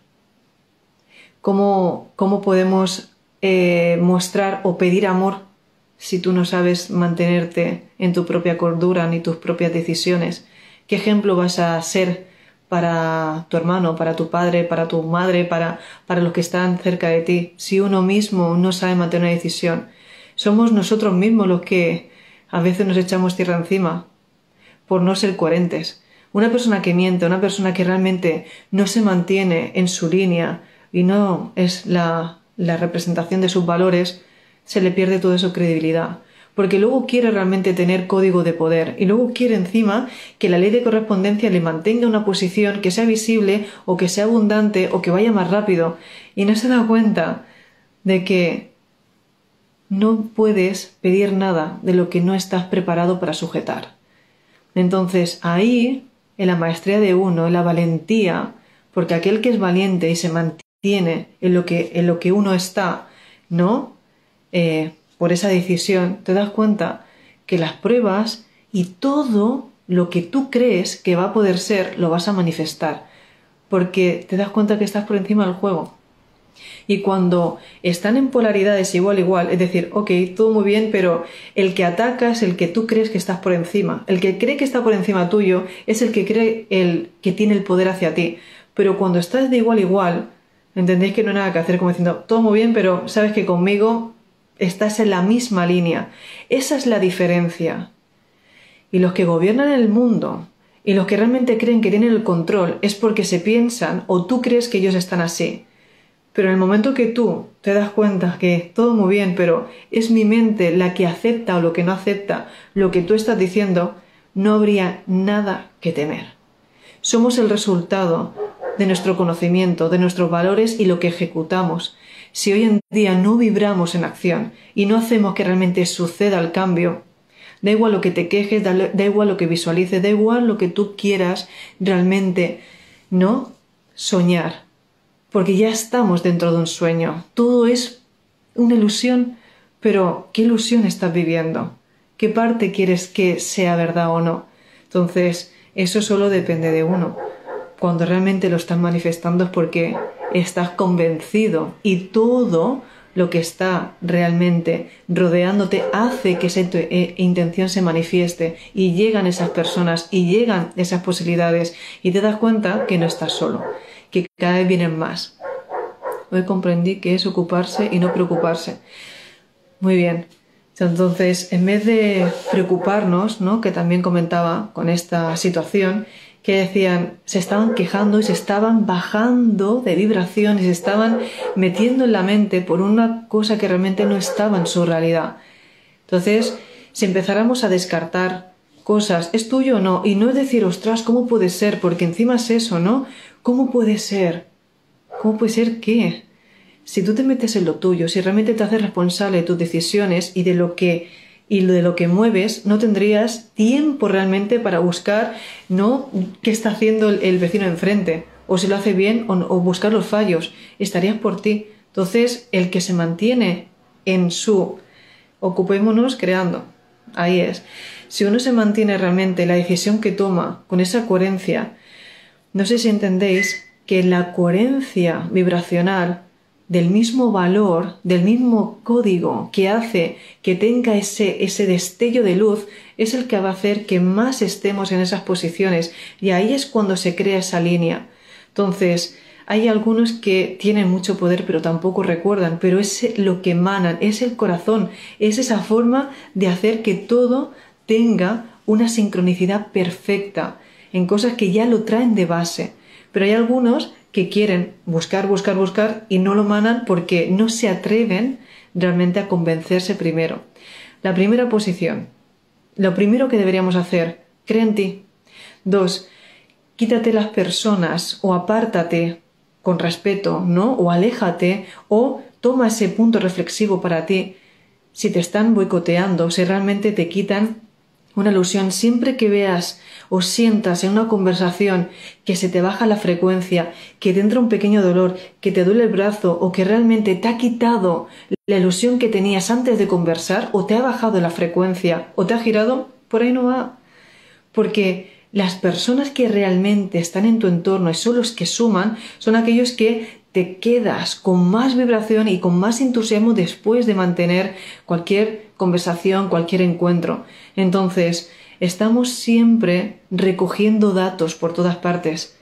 A: ¿Cómo, cómo podemos eh, mostrar o pedir amor si tú no sabes mantenerte en tu propia cordura ni tus propias decisiones? ¿Qué ejemplo vas a ser para tu hermano, para tu padre, para tu madre, para, para los que están cerca de ti, si uno mismo no sabe mantener una decisión? Somos nosotros mismos los que a veces nos echamos tierra encima por no ser coherentes. Una persona que miente, una persona que realmente no se mantiene en su línea y no es la, la representación de sus valores, se le pierde toda su credibilidad porque luego quiere realmente tener código de poder y luego quiere encima que la ley de correspondencia le mantenga una posición que sea visible o que sea abundante o que vaya más rápido y no se da cuenta de que no puedes pedir nada de lo que no estás preparado para sujetar. Entonces ahí, en la maestría de uno, en la valentía, porque aquel que es valiente y se mantiene en lo que, en lo que uno está, ¿no? Eh, por esa decisión, te das cuenta que las pruebas y todo lo que tú crees que va a poder ser, lo vas a manifestar, porque te das cuenta que estás por encima del juego. Y cuando están en polaridades igual igual, es decir, ok, todo muy bien, pero el que ataca es el que tú crees que estás por encima. El que cree que está por encima tuyo es el que cree el que tiene el poder hacia ti. Pero cuando estás de igual igual, entendéis que no hay nada que hacer como diciendo, todo muy bien, pero sabes que conmigo estás en la misma línea. Esa es la diferencia. Y los que gobiernan el mundo y los que realmente creen que tienen el control es porque se piensan o tú crees que ellos están así. Pero en el momento que tú te das cuenta que todo muy bien, pero es mi mente la que acepta o lo que no acepta lo que tú estás diciendo, no habría nada que temer. Somos el resultado de nuestro conocimiento, de nuestros valores y lo que ejecutamos. Si hoy en día no vibramos en acción y no hacemos que realmente suceda el cambio, da igual lo que te quejes, da, igual lo que visualices, da igual lo que tú quieras realmente, no soñar, porque ya estamos dentro de un sueño. Todo es una ilusión, pero ¿qué ilusión estás viviendo? ¿Qué parte quieres que sea verdad o no? Entonces, eso solo depende de uno. Cuando realmente lo estás manifestando es porque estás convencido y todo lo que está realmente rodeándote hace que esa eh, intención se manifieste y llegan esas personas y llegan esas posibilidades y te das cuenta que no estás solo, que cada vez vienen más. Hoy comprendí que es ocuparse y no preocuparse. Muy bien. Entonces, en vez de preocuparnos, ¿no? que también comentaba con esta situación, que decían, se estaban quejando y se estaban bajando de vibración y se estaban metiendo en la mente por una cosa que realmente no estaba en su realidad. Entonces, si empezáramos a descartar cosas, ¿es tuyo o no? Y no es decir, ostras, ¿cómo puede ser? Porque encima es eso, ¿no? ¿Cómo puede ser? ¿Cómo puede ser qué? Si tú te metes en lo tuyo, si realmente te haces responsable de tus decisiones y de lo que y de lo que mueves, no tendrías tiempo realmente para buscar, ¿no? ¿Qué está haciendo el, vecino enfrente? O si lo hace bien o, o buscar los fallos. Estarías por ti. Entonces, el que se mantiene en su ocupémonos creando. Ahí es. Si uno se mantiene realmente la decisión que toma con esa coherencia, no sé si entendéis que la coherencia vibracional del mismo valor, del mismo código que hace que tenga ese, ese destello de luz, es el que va a hacer que más estemos en esas posiciones. Y ahí es cuando se crea esa línea. Entonces, hay algunos que tienen mucho poder pero tampoco recuerdan, pero es lo que emanan, es el corazón, es esa forma de hacer que todo tenga una sincronicidad perfecta en cosas que ya lo traen de base. Pero hay algunos que quieren buscar, buscar, buscar y no lo manan porque no se atreven realmente a convencerse primero. La primera posición. Lo primero que deberíamos hacer, cree en ti. Dos, quítate las personas o apártate con respeto, ¿no? O aléjate o toma ese punto reflexivo para ti. Si te están boicoteando, si realmente te quitan una ilusión, siempre que veas o sientas en una conversación que se te baja la frecuencia, que te entra un pequeño dolor, que te duele el brazo o que realmente te ha quitado la ilusión que tenías antes de conversar o te ha bajado la frecuencia o te ha girado, por ahí no va. Porque las personas que realmente están en tu entorno y son los que suman son aquellos que te quedas con más vibración y con más entusiasmo después de mantener cualquier conversación, cualquier encuentro. Entonces, estamos siempre recogiendo datos por todas partes.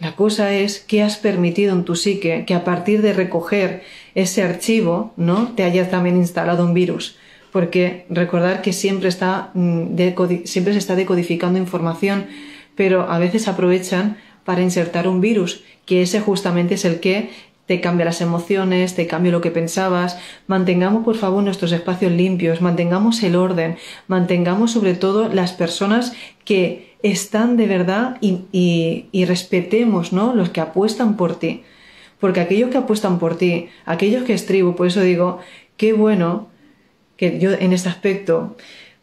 A: La cosa es que has permitido en tu psique que a partir de recoger ese archivo, ¿no? te haya también instalado un virus. Porque recordar que siempre, está, mm, siempre se está decodificando información, pero a veces aprovechan para insertar un virus, que ese justamente es el que te cambia las emociones, te cambia lo que pensabas. Mantengamos, por favor, nuestros espacios limpios, mantengamos el orden, mantengamos sobre todo las personas que están de verdad y, respetemos, ¿no? Los que apuestan por ti. Porque aquellos que apuestan por ti, aquellos que estribo, por eso digo, qué bueno que yo en este aspecto,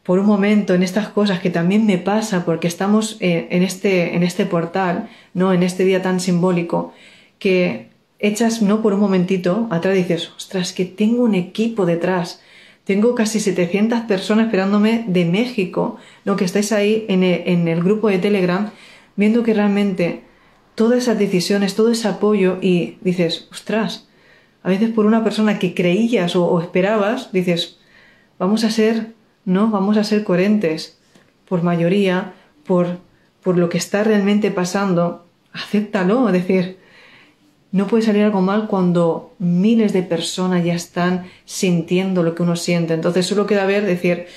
A: por un momento, en estas cosas que también me pasa, porque estamos en, en este, en este portal, ¿no? En este día tan simbólico, que echas, no por un momentito, atrás y dices, ostras, que tengo un equipo detrás. Tengo casi 700 personas esperándome de México, lo que estáis ahí en el, grupo de Telegram, viendo que realmente todas esas decisiones, todo ese apoyo y dices, ostras, a veces por una persona que creías o esperabas, dices, vamos a ser, no, vamos a ser coherentes, por mayoría, por, por lo que está realmente pasando, acéptalo, es decir, no puede salir algo mal cuando miles de personas ya están sintiendo lo que uno siente. Entonces solo queda ver, decir,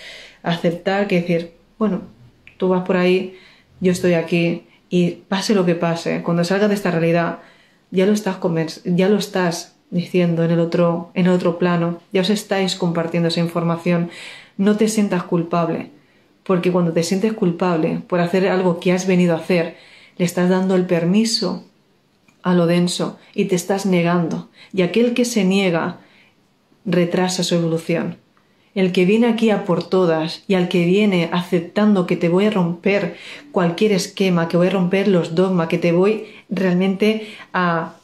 A: aceptar que decir, bueno, tú vas por ahí, yo estoy aquí y pase lo que pase, cuando salgas de esta realidad, ya lo estás, ya lo estás diciendo en el, otro, en el otro plano, ya os estáis compartiendo esa información. No te sientas culpable, porque cuando te sientes culpable por hacer algo que has venido a hacer, le estás dando el permiso a lo denso y te estás negando. Y aquel que se niega retrasa su evolución. El que viene aquí a por todas y al que viene aceptando que te voy a romper cualquier esquema, que voy a romper los dogmas, que te voy realmente a,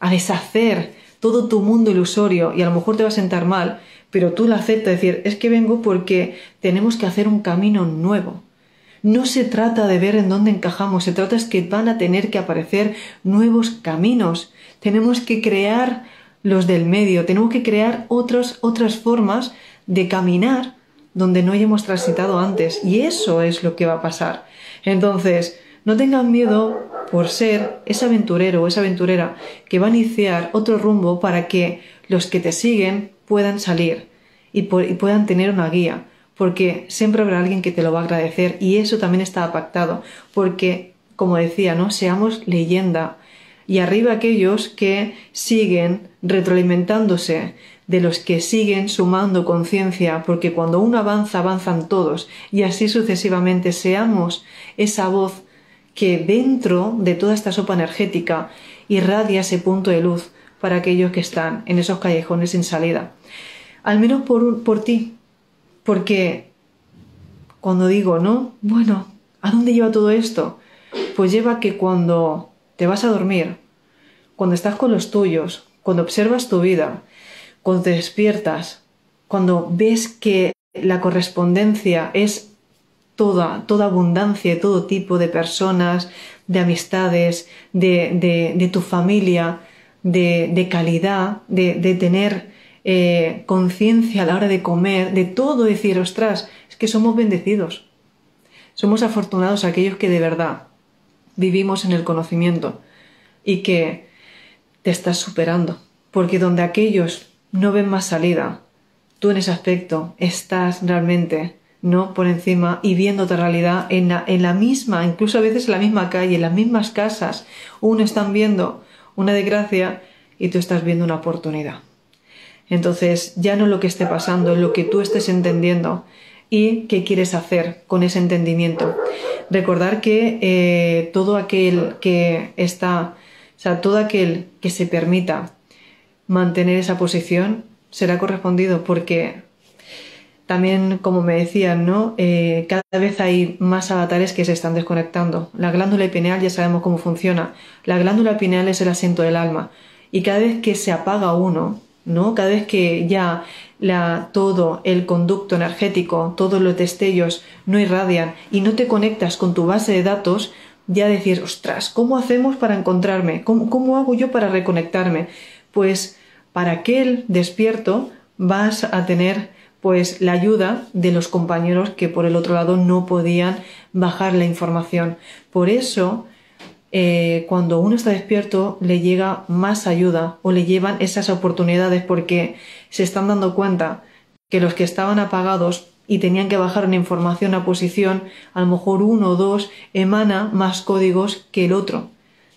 A: a deshacer todo tu mundo ilusorio y a lo mejor te va a sentar mal, pero tú lo aceptas, decir, es que vengo porque tenemos que hacer un camino nuevo. No se trata de ver en dónde encajamos, se trata es que van a tener que aparecer nuevos caminos. Tenemos que crear los del medio, tenemos que crear otras formas de caminar donde no hayamos transitado antes. Y eso es lo que va a pasar. Entonces, no tengan miedo por ser ese aventurero o esa aventurera que va a iniciar otro rumbo para que los que te siguen puedan salir y, y puedan tener una guía porque siempre habrá alguien que te lo va a agradecer y eso también está pactado, porque, como decía, ¿no? Seamos leyenda y arriba aquellos que siguen retroalimentándose de los que siguen sumando conciencia, porque cuando uno avanza, avanzan todos, y así sucesivamente seamos esa voz que dentro de toda esta sopa energética irradia ese punto de luz para aquellos que están en esos callejones sin salida. Al menos por, por ti, porque cuando digo, ¿no? Bueno, ¿a dónde lleva todo esto? Pues lleva que cuando te vas a dormir, cuando estás con los tuyos, cuando observas tu vida, cuando te despiertas, cuando ves que la correspondencia es toda, toda abundancia de todo tipo de personas, de amistades, de, tu familia, de, calidad, de, tener eh, conciencia a la hora de comer, de todo, decir, ostras, es que somos bendecidos. Somos afortunados aquellos que de verdad vivimos en el conocimiento y que te estás superando. Porque donde aquellos no ven más salida, tú en ese aspecto estás realmente no por encima y viendo tu realidad en la, en la misma, incluso a veces en la misma calle, en las mismas casas. Uno están viendo una desgracia y tú estás viendo una oportunidad. Entonces, ya no lo que esté pasando, lo que tú estés entendiendo y qué quieres hacer con ese entendimiento. Recordar que eh, todo aquel que está, o sea, todo aquel que se permita mantener esa posición será correspondido porque también, como me decían, ¿no? Eh, cada vez hay más avatares que se están desconectando. La glándula pineal ya sabemos cómo funciona. La glándula pineal es el asiento del alma. Y cada vez que se apaga uno, ¿no? Cada vez que ya la, todo el conducto energético, todos los destellos no irradian y no te conectas con tu base de datos, ya decir, ostras, ¿cómo hacemos para encontrarme? ¿Cómo, cómo hago yo para reconectarme? Pues para aquel despierto vas a tener pues la ayuda de los compañeros que por el otro lado no podían bajar la información. Por eso eh, cuando uno está despierto le llega más ayuda o le llevan esas oportunidades porque se están dando cuenta que los que estaban apagados y tenían que bajar una información a posición, a lo mejor uno o dos emana más códigos que el otro.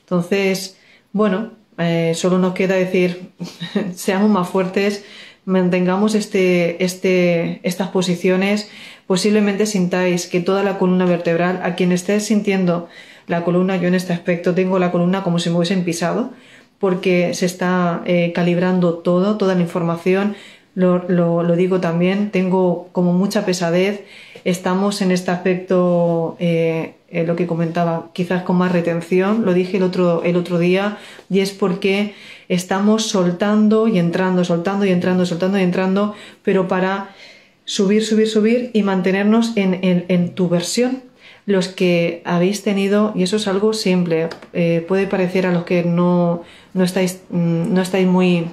A: Entonces, bueno, eh, solo nos queda decir, seamos más fuertes, mantengamos este, este, estas posiciones, posiblemente sintáis que toda la columna vertebral, a quien esté sintiendo la columna, yo en este aspecto tengo la columna como si me hubiesen pisado, porque se está eh, calibrando todo, toda la información. Lo, lo, digo también, tengo como mucha pesadez. Estamos en este aspecto, eh, eh, lo que comentaba, quizás con más retención, lo dije el otro, el otro día, y es porque estamos soltando y entrando, soltando y entrando, soltando y entrando, pero para subir, subir, subir y mantenernos en, en, tu versión, los que habéis tenido, y eso es algo simple, eh, puede parecer a los que no, no, estáis, mm, no estáis muy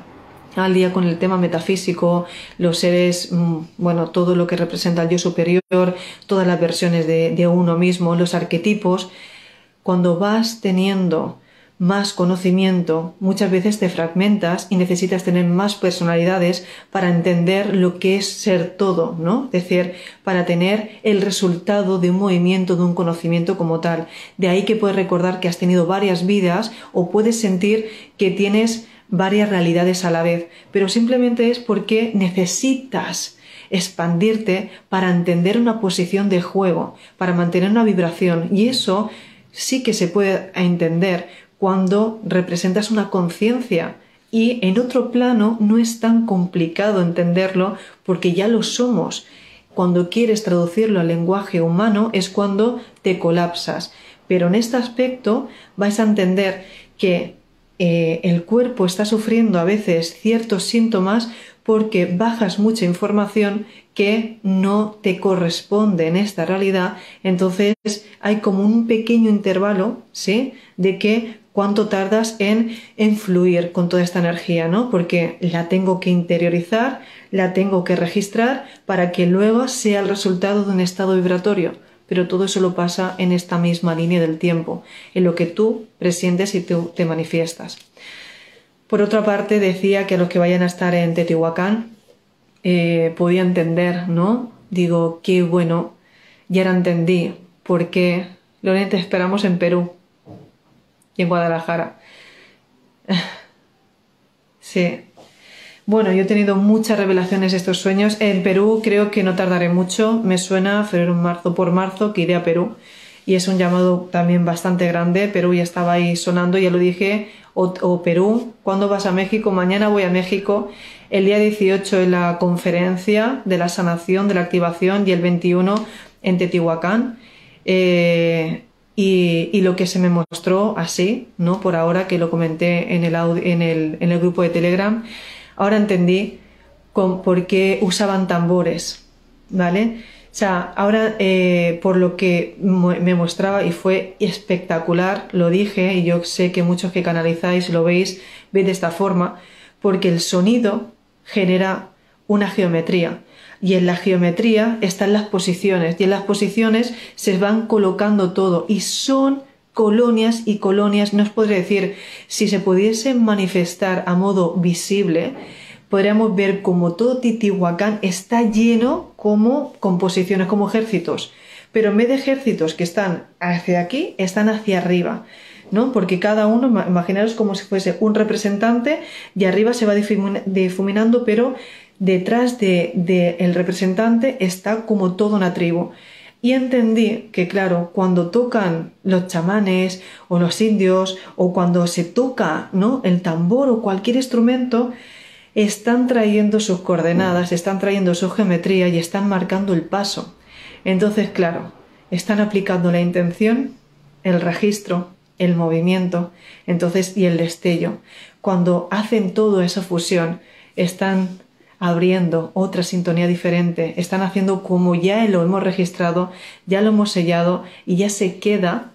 A: al día con el tema metafísico, los seres, mm, bueno, todo lo que representa el yo superior, todas las versiones de, de uno mismo, los arquetipos, cuando vas teniendo más conocimiento, muchas veces te fragmentas y necesitas tener más personalidades para entender lo que es ser todo, ¿no? Es decir, para tener el resultado de un movimiento, de un conocimiento como tal. De ahí que puedes recordar que has tenido varias vidas o puedes sentir que tienes varias realidades a la vez, pero simplemente es porque necesitas expandirte para entender una posición de juego, para mantener una vibración y eso sí que se puede entender cuando representas una conciencia y en otro plano no es tan complicado entenderlo porque ya lo somos. Cuando quieres traducirlo al lenguaje humano es cuando te colapsas. Pero en este aspecto vais a entender que eh, el cuerpo está sufriendo a veces ciertos síntomas porque bajas mucha información que no te corresponde en esta realidad, entonces hay como un pequeño intervalo, ¿sí? De que cuánto tardas en, fluir con toda esta energía, ¿no? Porque la tengo que interiorizar, la tengo que registrar para que luego sea el resultado de un estado vibratorio. Pero todo eso lo pasa en esta misma línea del tiempo, en lo que tú presientes y te manifiestas. Por otra parte, decía que a los que vayan a estar en Teotihuacán eh, podía entender, ¿no? Digo, qué bueno, ya ahora entendí por qué Lorena te esperamos en Perú y en Guadalajara. Sí. Bueno, yo he tenido muchas revelaciones estos sueños. En Perú creo que no tardaré mucho. Me suena febrero, marzo, por marzo que iré a Perú. Y es un llamado también bastante grande. Perú ya estaba ahí sonando, ya lo dije. O, o Perú, ¿cuándo vas a México? Mañana voy a México. El día 18 en la conferencia de la sanación, de la activación y el 21 en Teotihuacán. Eh, y, lo que se me mostró así, ¿no? Por ahora que lo comenté en el, en el, en el grupo de Telegram, ahora entendí por qué usaban tambores, ¿vale? O sea, ahora eh, por lo que me mostraba y fue espectacular, lo dije y yo sé que muchos que canalizáis lo veis, veis de esta forma, porque el sonido genera una geometría y en la geometría están las posiciones y en las posiciones se van colocando todo y son colonias y colonias, no os podría decir, si se pudiese manifestar a modo visible, podríamos ver como todo Titihuacán está lleno como composiciones, como ejércitos, pero en vez de ejércitos que están hacia aquí, están hacia arriba. ¿no? Porque cada uno, imaginaros como si fuese un representante y arriba se va difuminando, pero detrás del de, el representante está como toda una tribu. Y entendí que, claro, cuando tocan los chamanes o los indios o cuando se toca ¿no? el tambor o cualquier instrumento, están trayendo sus coordenadas, están trayendo su geometría y están marcando el paso. Entonces, claro, están aplicando la intención, el registro, el movimiento, entonces y el destello. Cuando hacen toda esa fusión, están abriendo otra sintonía diferente, están haciendo como ya lo hemos registrado, ya lo hemos sellado y ya se queda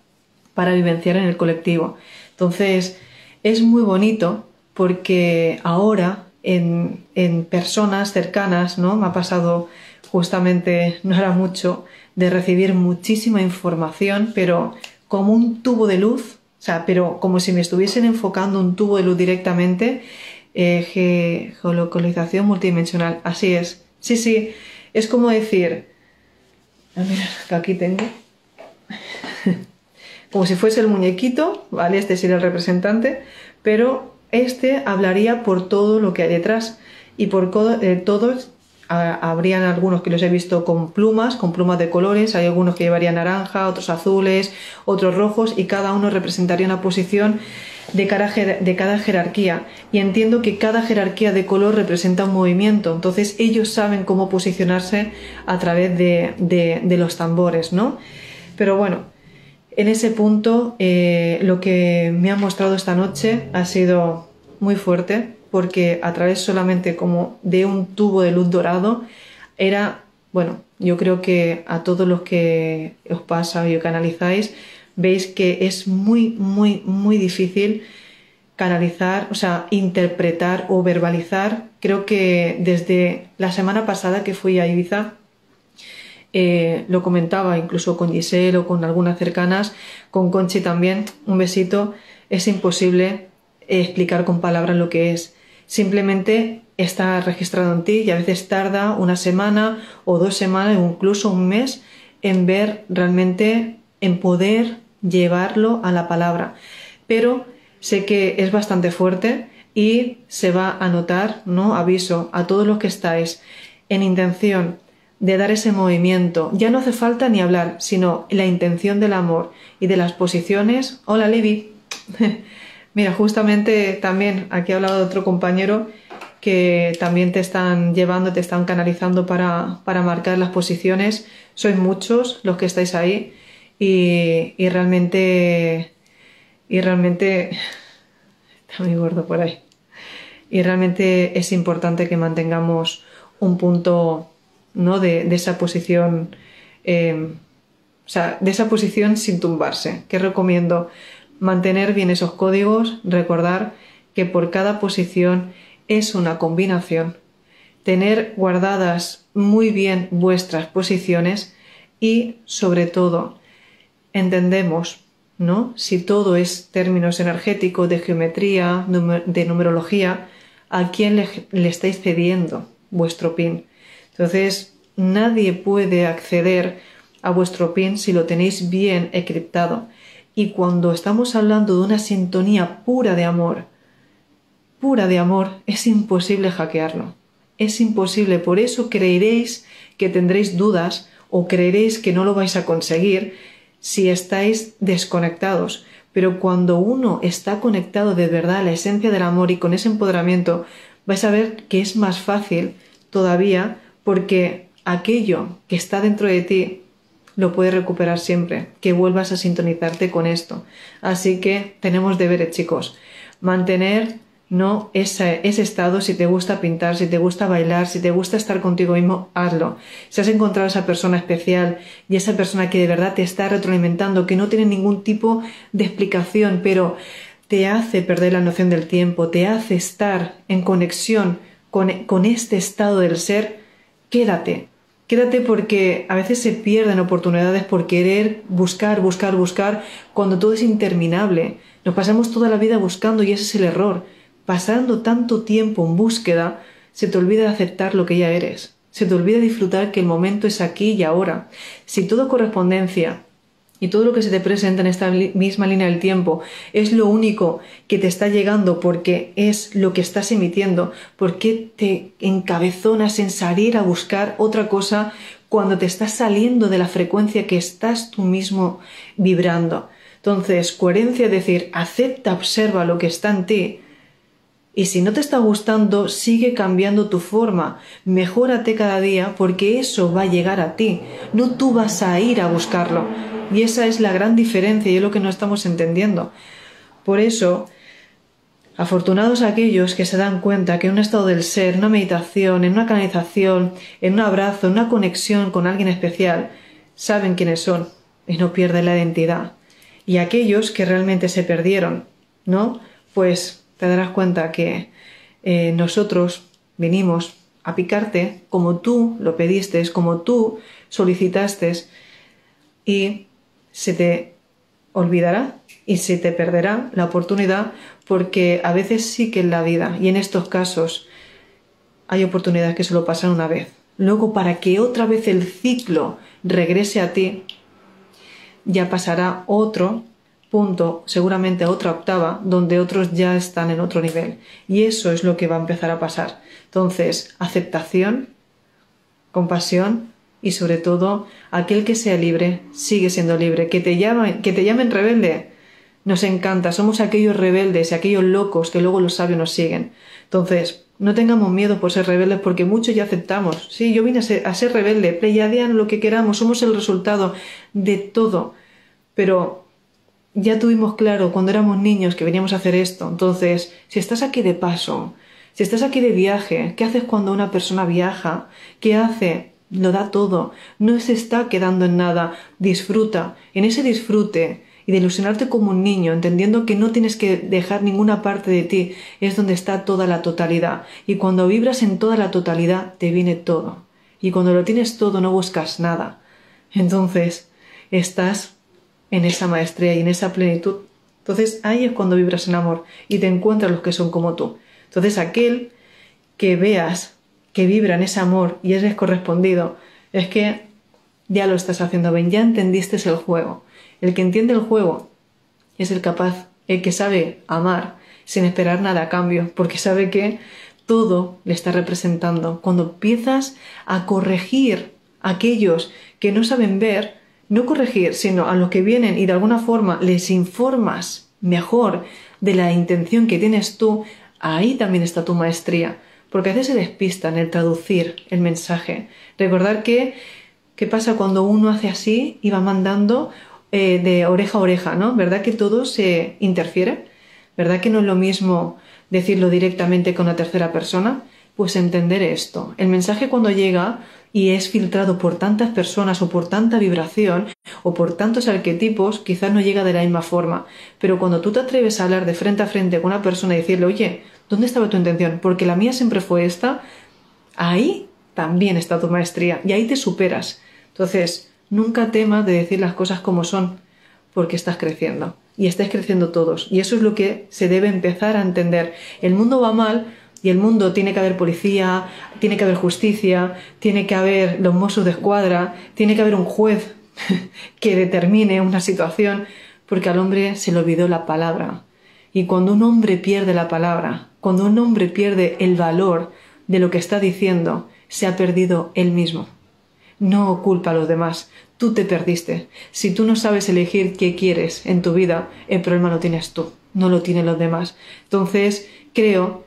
A: para vivenciar en el colectivo. Entonces, es muy bonito porque ahora en, en personas cercanas, ¿no? Me ha pasado justamente, no era mucho, de recibir muchísima información, pero como un tubo de luz, o sea, pero como si me estuviesen enfocando un tubo de luz directamente eh, geolocalización multidimensional. Así es. Sí, sí. Es como decir. A ver, que aquí tengo. como si fuese el muñequito, ¿vale? Este sería el representante, pero este hablaría por todo lo que hay detrás y por eh, todos habrían algunos que los he visto con plumas, con plumas de colores, hay algunos que llevarían naranja, otros azules, otros rojos y cada uno representaría una posición de cada, jerarquía. Y entiendo que cada jerarquía de color representa un movimiento, entonces ellos saben cómo posicionarse a través de, los tambores, ¿no? Pero bueno, en ese punto eh, lo que me ha mostrado esta noche ha sido muy fuerte porque a través solamente como de un tubo de luz dorado era, bueno, yo creo que a todos los que os pasa os canalizáis, veis que es muy, muy, muy difícil canalizar, o sea, interpretar o verbalizar. Creo que desde la semana pasada que fui a Ibiza, eh, lo comentaba incluso con Giselle o con algunas cercanas, con Conchi también, un besito es imposible explicar con palabras lo que es. Simplemente está registrado en ti y a veces tarda una semana o dos semanas o incluso un mes en ver realmente, en poder llevarlo a la palabra. Pero sé que es bastante fuerte y se va a notar, ¿no? Aviso a todos los que estáis en intención de dar ese movimiento. Ya no hace falta ni hablar, sino la intención del amor y de las posiciones. Hola, Levi. Mira, justamente también aquí he hablado de otro compañero que también te están llevando, te están canalizando para, para marcar las posiciones. Sois muchos los que estáis ahí y, y realmente, y realmente, está muy gordo por ahí. Y realmente es importante que mantengamos un punto ¿no? de, de esa posición, eh, o sea, de esa posición sin tumbarse. Que recomiendo mantener bien esos códigos, recordar que por cada posición es una combinación, tener guardadas muy bien vuestras posiciones y, sobre todo, entendemos, ¿no? Si todo es términos energéticos, de geometría, de numerología, ¿a quién le, le estáis cediendo vuestro pin? Entonces, nadie puede acceder a vuestro pin si lo tenéis bien encriptado. Y cuando estamos hablando de una sintonía pura de amor, pura de amor, es imposible hackearlo. Es imposible. Por eso creeréis que tendréis dudas o creeréis que no lo vais a conseguir si estáis desconectados. Pero cuando uno está conectado de verdad a la esencia del amor y con ese empoderamiento, vais a ver que es más fácil todavía porque aquello que está dentro de ti lo puedes recuperar siempre, que vuelvas a sintonizarte con esto. Así que tenemos deberes, chicos. Mantener no ese, ese estado, si te gusta pintar, si te gusta bailar, si te gusta estar contigo mismo, hazlo. Si has encontrado a esa persona especial y esa persona que de verdad te está retroalimentando, que no tiene ningún tipo de explicación, pero te hace perder la noción del tiempo, te hace estar en conexión con, con este estado del ser, quédate, Quédate porque a veces se pierden oportunidades por querer buscar, buscar, buscar, cuando todo es interminable. Nos pasamos toda la vida buscando y ese es el error. Pasando tanto tiempo en búsqueda, se te olvida aceptar lo que ya eres. Se te olvida disfrutar que el momento es aquí y ahora. Si toda correspondencia y todo lo que se te presenta en esta misma línea del tiempo es lo único que te está llegando porque es lo que estás emitiendo, ¿por qué te encabezonas en salir a buscar otra cosa cuando te estás saliendo de la frecuencia que estás tú mismo vibrando? Entonces, coherencia es decir, acepta, observa lo que está en ti. Y si no te está gustando, sigue cambiando tu forma, mejórate cada día porque eso va a llegar a ti, no tú vas a ir a buscarlo. Y esa es la gran diferencia y es lo que no estamos entendiendo. Por eso, afortunados aquellos que se dan cuenta que en un estado del ser, en una meditación, en una canalización, en un abrazo, en una conexión con alguien especial, saben quiénes son y no pierden la identidad. Y aquellos que realmente se perdieron, ¿no? Pues te darás cuenta que eh, nosotros vinimos a picarte como tú lo pediste, como tú solicitaste y se te olvidará y se te perderá la oportunidad porque a veces sí que en la vida y en estos casos hay oportunidades que solo pasan una vez. Luego para que otra vez el ciclo regrese a ti ya pasará otro punto, seguramente a otra octava, donde otros ya están en otro nivel. Y eso es lo que va a empezar a pasar. Entonces, aceptación, compasión y sobre todo aquel que sea libre sigue siendo libre. Que te llamen, que te llamen rebelde. Nos encanta, somos aquellos rebeldes y aquellos locos que luego los sabios nos siguen. Entonces, no tengamos miedo por ser rebeldes porque muchos ya aceptamos. Sí, yo vine a ser, a ser rebelde, pleiadiano, lo que queramos, somos el resultado de todo. Pero ya tuvimos claro cuando éramos niños que veníamos a hacer esto. Entonces, si estás aquí de paso, si estás aquí de viaje, ¿qué haces cuando una persona viaja? ¿Qué hace? Lo da todo, no se está quedando en nada, disfruta, en ese disfrute y de ilusionarte como un niño, entendiendo que no tienes que dejar ninguna parte de ti, es donde está toda la totalidad. Y cuando vibras en toda la totalidad, te viene todo. Y cuando lo tienes todo, no buscas nada. Entonces, estás en esa maestría y en esa plenitud Entonces ahí es cuando vibras en amor y te encuentras los que son como tú. Entonces aquel que veas que vibra en ese amor y eres correspondido, es que ya lo estás haciendo bien, ya entendiste el juego. El que entiende el juego es el capaz, el que sabe amar sin esperar nada a cambio, porque sabe que todo le está representando. Cuando empiezas a corregir a aquellos que no saben ver, no corregir, sino a los que vienen y de alguna forma les informas mejor de la intención que tienes tú, ahí también está tu maestría, porque a veces se despista en el traducir el mensaje. Recordar que, ¿qué pasa cuando uno hace así y va mandando eh, de oreja a oreja, ¿no? ¿Verdad que todo se interfiere? ¿Verdad que no es lo mismo decirlo directamente con la tercera persona? Pues entender esto. El mensaje cuando llega y es filtrado por tantas personas o por tanta vibración o por tantos arquetipos, quizás no llega de la misma forma. Pero cuando tú te atreves a hablar de frente a frente con una persona y decirle, oye, ¿dónde estaba tu intención? Porque la mía siempre fue esta, ahí también está tu maestría y ahí te superas. Entonces, nunca temas de decir las cosas como son, porque estás creciendo y estáis creciendo todos. Y eso es lo que se debe empezar a entender. El mundo va mal y el mundo tiene que haber policía, tiene que haber justicia, tiene que haber los mozos de escuadra, tiene que haber un juez que determine una situación, porque al hombre se le olvidó la palabra. Y cuando un hombre pierde la palabra, cuando un hombre pierde el valor de lo que está diciendo, se ha perdido él mismo. No culpa a los demás, tú te perdiste. Si tú no sabes elegir qué quieres en tu vida, el problema lo tienes tú, no lo tienen los demás. Entonces, creo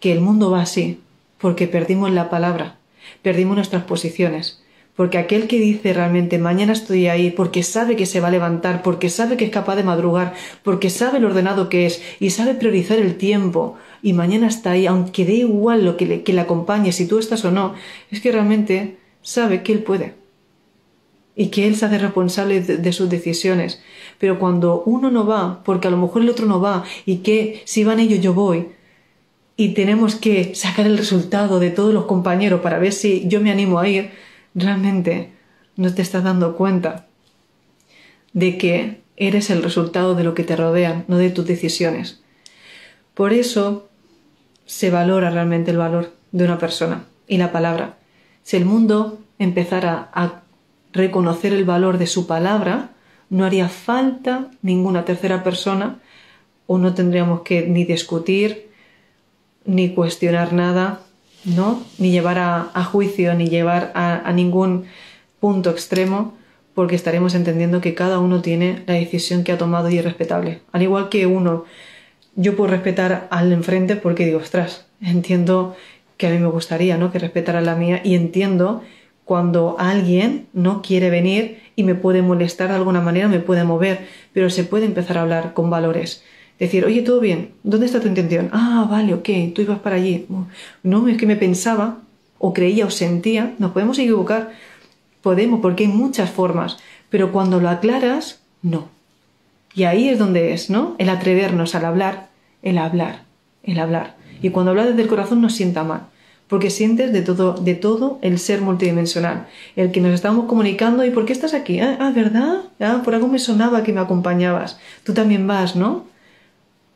A: que el mundo va así, porque perdimos la palabra, perdimos nuestras posiciones, porque aquel que dice realmente mañana estoy ahí, porque sabe que se va a levantar, porque sabe que es capaz de madrugar, porque sabe lo ordenado que es y sabe priorizar el tiempo y mañana está ahí, aunque dé igual lo que le, que le acompañe, si tú estás o no, es que realmente sabe que él puede y que él se hace responsable de, sus decisiones. Pero cuando uno no va, porque a lo mejor el otro no va, y que si van ellos yo voy, y tenemos que sacar el resultado de todos los compañeros para ver si yo me animo a ir, realmente no te estás dando cuenta de que eres el resultado de lo que te rodea, no de tus decisiones. Por eso se valora realmente el valor de una persona y la palabra. Si el mundo empezara a reconocer el valor de su palabra, no haría falta ninguna tercera persona o no tendríamos que ni discutir, ni cuestionar nada, ¿no? Ni llevar a, juicio, ni llevar a, ningún punto extremo, porque estaremos entendiendo que cada uno tiene la decisión que ha tomado y es respetable. Al igual que uno, yo puedo respetar al enfrente porque digo, ostras, entiendo que a mí me gustaría, ¿no? Que respetara la mía y entiendo cuando alguien no quiere venir y me puede molestar de alguna manera, me puede mover, pero se puede empezar a hablar con valores. Decir, oye, todo bien, ¿dónde está tu intención? Ah, vale, ok, tú ibas para allí. No, es que me pensaba, o creía, o sentía, nos podemos equivocar, podemos, porque hay muchas formas, pero cuando lo aclaras, no. Y ahí es donde es, ¿no? El atrevernos al hablar, el hablar, el hablar. Y cuando hablas desde el corazón nos sienta mal porque sientes de todo, de todo el ser multidimensional, el que nos estamos comunicando y ¿por qué estás aquí? Ah, ah, ¿verdad? Ah, por algo me sonaba que me acompañabas. Tú también vas, ¿no?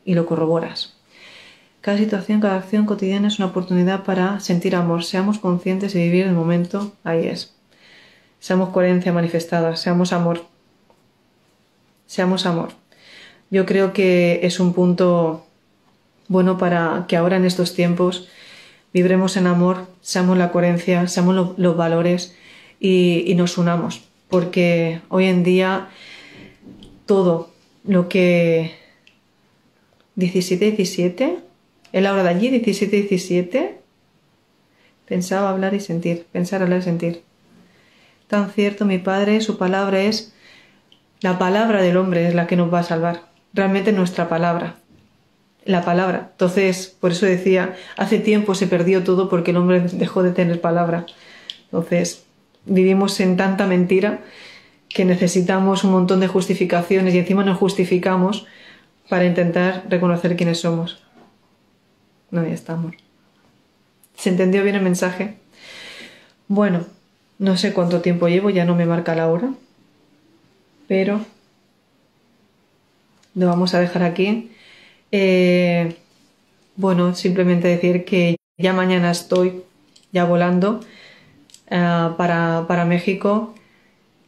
A: Y lo corroboras. Cada situación, cada acción cotidiana es una oportunidad para sentir amor. Seamos conscientes y vivir el momento, ahí es. Seamos coherencia manifestada, seamos amor. Seamos amor. Yo creo que es un punto bueno para que ahora en estos tiempos vibremos en amor, seamos la coherencia, seamos los valores y, nos unamos. Porque hoy en día todo lo que 17, 17, es la hora de allí, 17, 17, pensaba hablar y sentir, pensar, hablar y sentir. Tan cierto, mi Padre, su palabra es, la palabra del hombre es la que nos va a salvar, realmente nuestra palabra la palabra. Entonces, por eso decía, hace tiempo se perdió todo porque el hombre dejó de tener palabra. Entonces, vivimos en tanta mentira que necesitamos un montón de justificaciones y encima nos justificamos para intentar reconocer quiénes somos. No, ya estamos. ¿Se entendió bien el mensaje? Bueno, no sé cuánto tiempo llevo, ya no me marca la hora, pero lo vamos a dejar aquí. Eh, bueno, simplemente decir que ya mañana estoy ya volando eh, para, para México.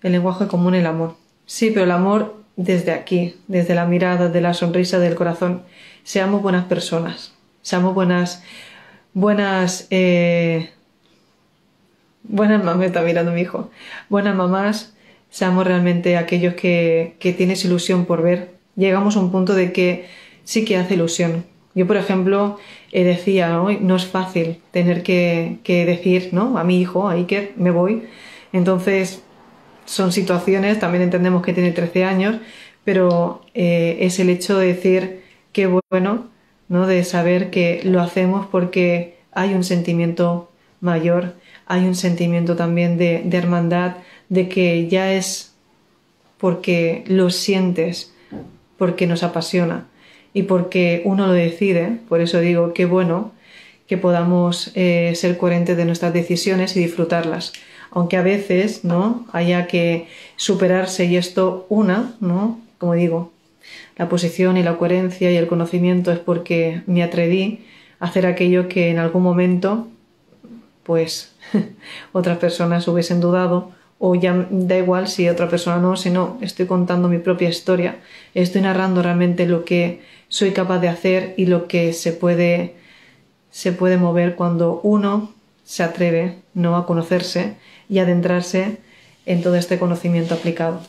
A: El lenguaje común, el amor. Sí, pero el amor desde aquí, desde la mirada, de la sonrisa del corazón. Seamos buenas personas, seamos buenas, buenas, eh, buenas mamás, está mirando mi hijo, buenas mamás, seamos realmente aquellos que, que tienes ilusión por ver. Llegamos a un punto de que sí que hace ilusión. Yo, por ejemplo, decía, hoy no es fácil tener que, que decir, ¿no? A mi hijo, a Iker, me voy. Entonces, son situaciones, también entendemos que tiene 13 años, pero eh, es el hecho de decir qué bueno, ¿no? de saber que lo hacemos porque hay un sentimiento mayor, hay un sentimiento también de, hermandad, de que ya es porque lo sientes, porque nos apasiona y porque uno lo decide, por eso digo qué bueno que podamos eh, ser coherentes de nuestras decisiones y disfrutarlas aunque a veces no haya que superarse y esto una, ¿no? Como digo, la posición y la coherencia y el conocimiento es porque me atreví a hacer aquello que en algún momento pues otras personas hubiesen dudado o ya da igual si otra persona no, si no, estoy contando mi propia historia, estoy narrando realmente lo que soy capaz de hacer y lo que se puede se puede mover cuando uno se atreve no a conocerse y adentrarse en todo este conocimiento aplicado.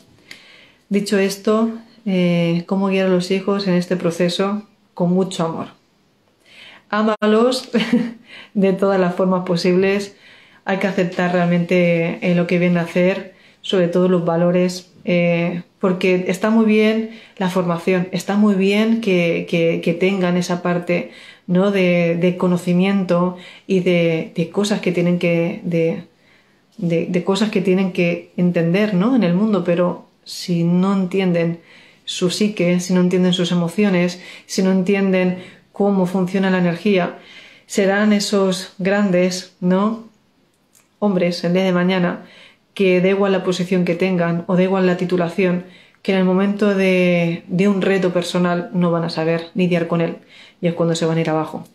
A: Dicho esto, eh, cómo guiar a los hijos en este proceso con mucho amor. Ámalos de todas las formas posibles. Hay que aceptar realmente eh, lo que viene a hacer, sobre todo los valores, eh, porque está muy bien la formación, está muy bien que, tengan esa parte ¿no? de, conocimiento y de, cosas que tienen que, de, cosas que tienen que entender ¿no? en el mundo, pero si no entienden su psique, si no entienden sus emociones, si no entienden cómo funciona la energía, serán esos grandes, ¿no? Hombres el día de mañana que da igual la posición que tengan o da igual la titulación, que en el momento de, de un reto personal no van a saber lidiar con él y es cuando se van a ir abajo.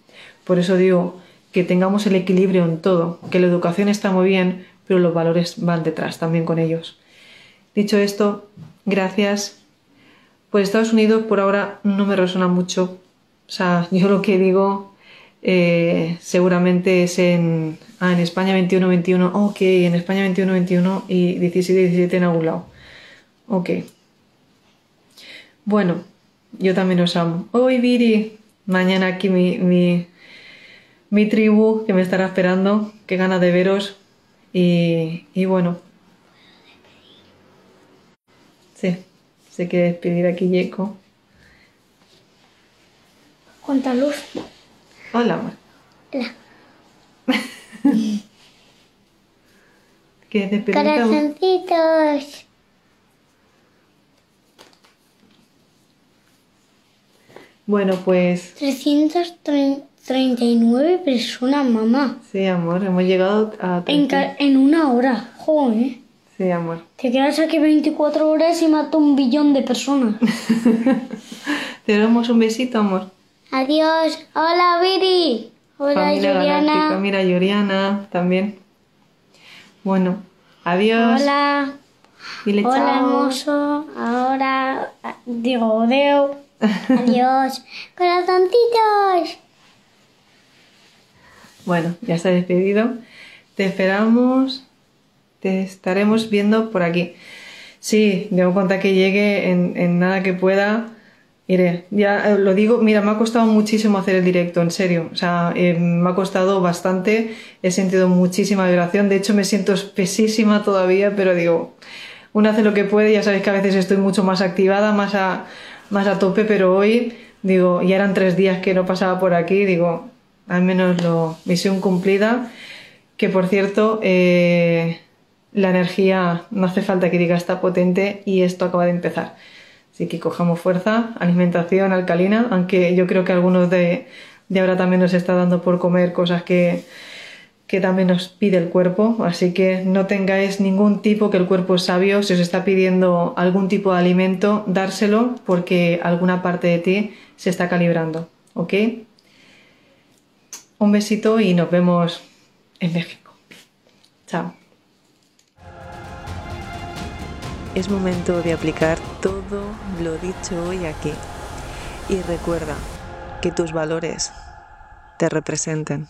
A: Por eso digo que tengamos el equilibrio en todo, que la educación está muy bien, pero los valores van detrás también con ellos. Dicho esto, gracias. Pues Estados Unidos por ahora no me resuena mucho. O sea, yo lo que digo eh, seguramente es en, ah, en España 21-21. Ok, en España 21-21 y 17-17 en algún lado. Ok. Bueno, yo también os amo. Hoy, Viri, mañana aquí mi, mi, mi tribu que me estará esperando. Qué gana de veros. Y, y bueno. Sí, se quiere despedir aquí Yeco.
B: ¿Cuánta luz?
A: Hola, amor.
B: Hola.
A: ¿Quieres despedirte?
B: Corazoncitos.
A: Bueno, pues
B: 339 personas, mamá.
A: sí, amor, hemos llegado a...
B: En,
A: 30.
B: ca- en una hora. Joder.
A: Sí, amor.
B: Te quedas aquí 24 horas y mata un billón de personas.
A: Te damos un besito, amor.
B: Adiós. Hola, Viri. Hola,
A: Familia Galáctica.
B: Juliana.
A: Mira, Yuriana también. Bueno, adiós.
B: Hola.
A: Dile
B: Hola,
A: chao.
B: hermoso. Ahora ah, digo adeu. Adiós. Corazoncitos.
A: Bueno, ya está despedido. Te esperamos. Te estaremos viendo por aquí. Sí, debo contar que llegue en, nada que pueda. Iré. Ya eh, lo digo, mira, me ha costado muchísimo hacer el directo, en serio. O sea, eh, me ha costado bastante. He sentido muchísima vibración. De hecho, me siento espesísima todavía, pero digo, uno hace lo que puede. Ya sabéis que a veces estoy mucho más activada, más a, más a tope, pero hoy, digo, ya eran tres días que no pasaba por aquí. Digo, al menos lo misión cumplida. Que por cierto, eh, la energía no hace falta que diga está potente y esto acaba de empezar. Así que cojamos fuerza, alimentación alcalina, aunque yo creo que algunos de, de ahora también nos está dando por comer cosas que, que también nos pide el cuerpo, así que no tengáis ningún tipo que el cuerpo es sabio, si os está pidiendo algún tipo de alimento, dárselo porque alguna parte de ti se está calibrando, ¿ok? Un besito y nos vemos en México. Chao.
C: Es momento de aplicar todo lo dicho hoy aquí y recuerda que tus valores te representen.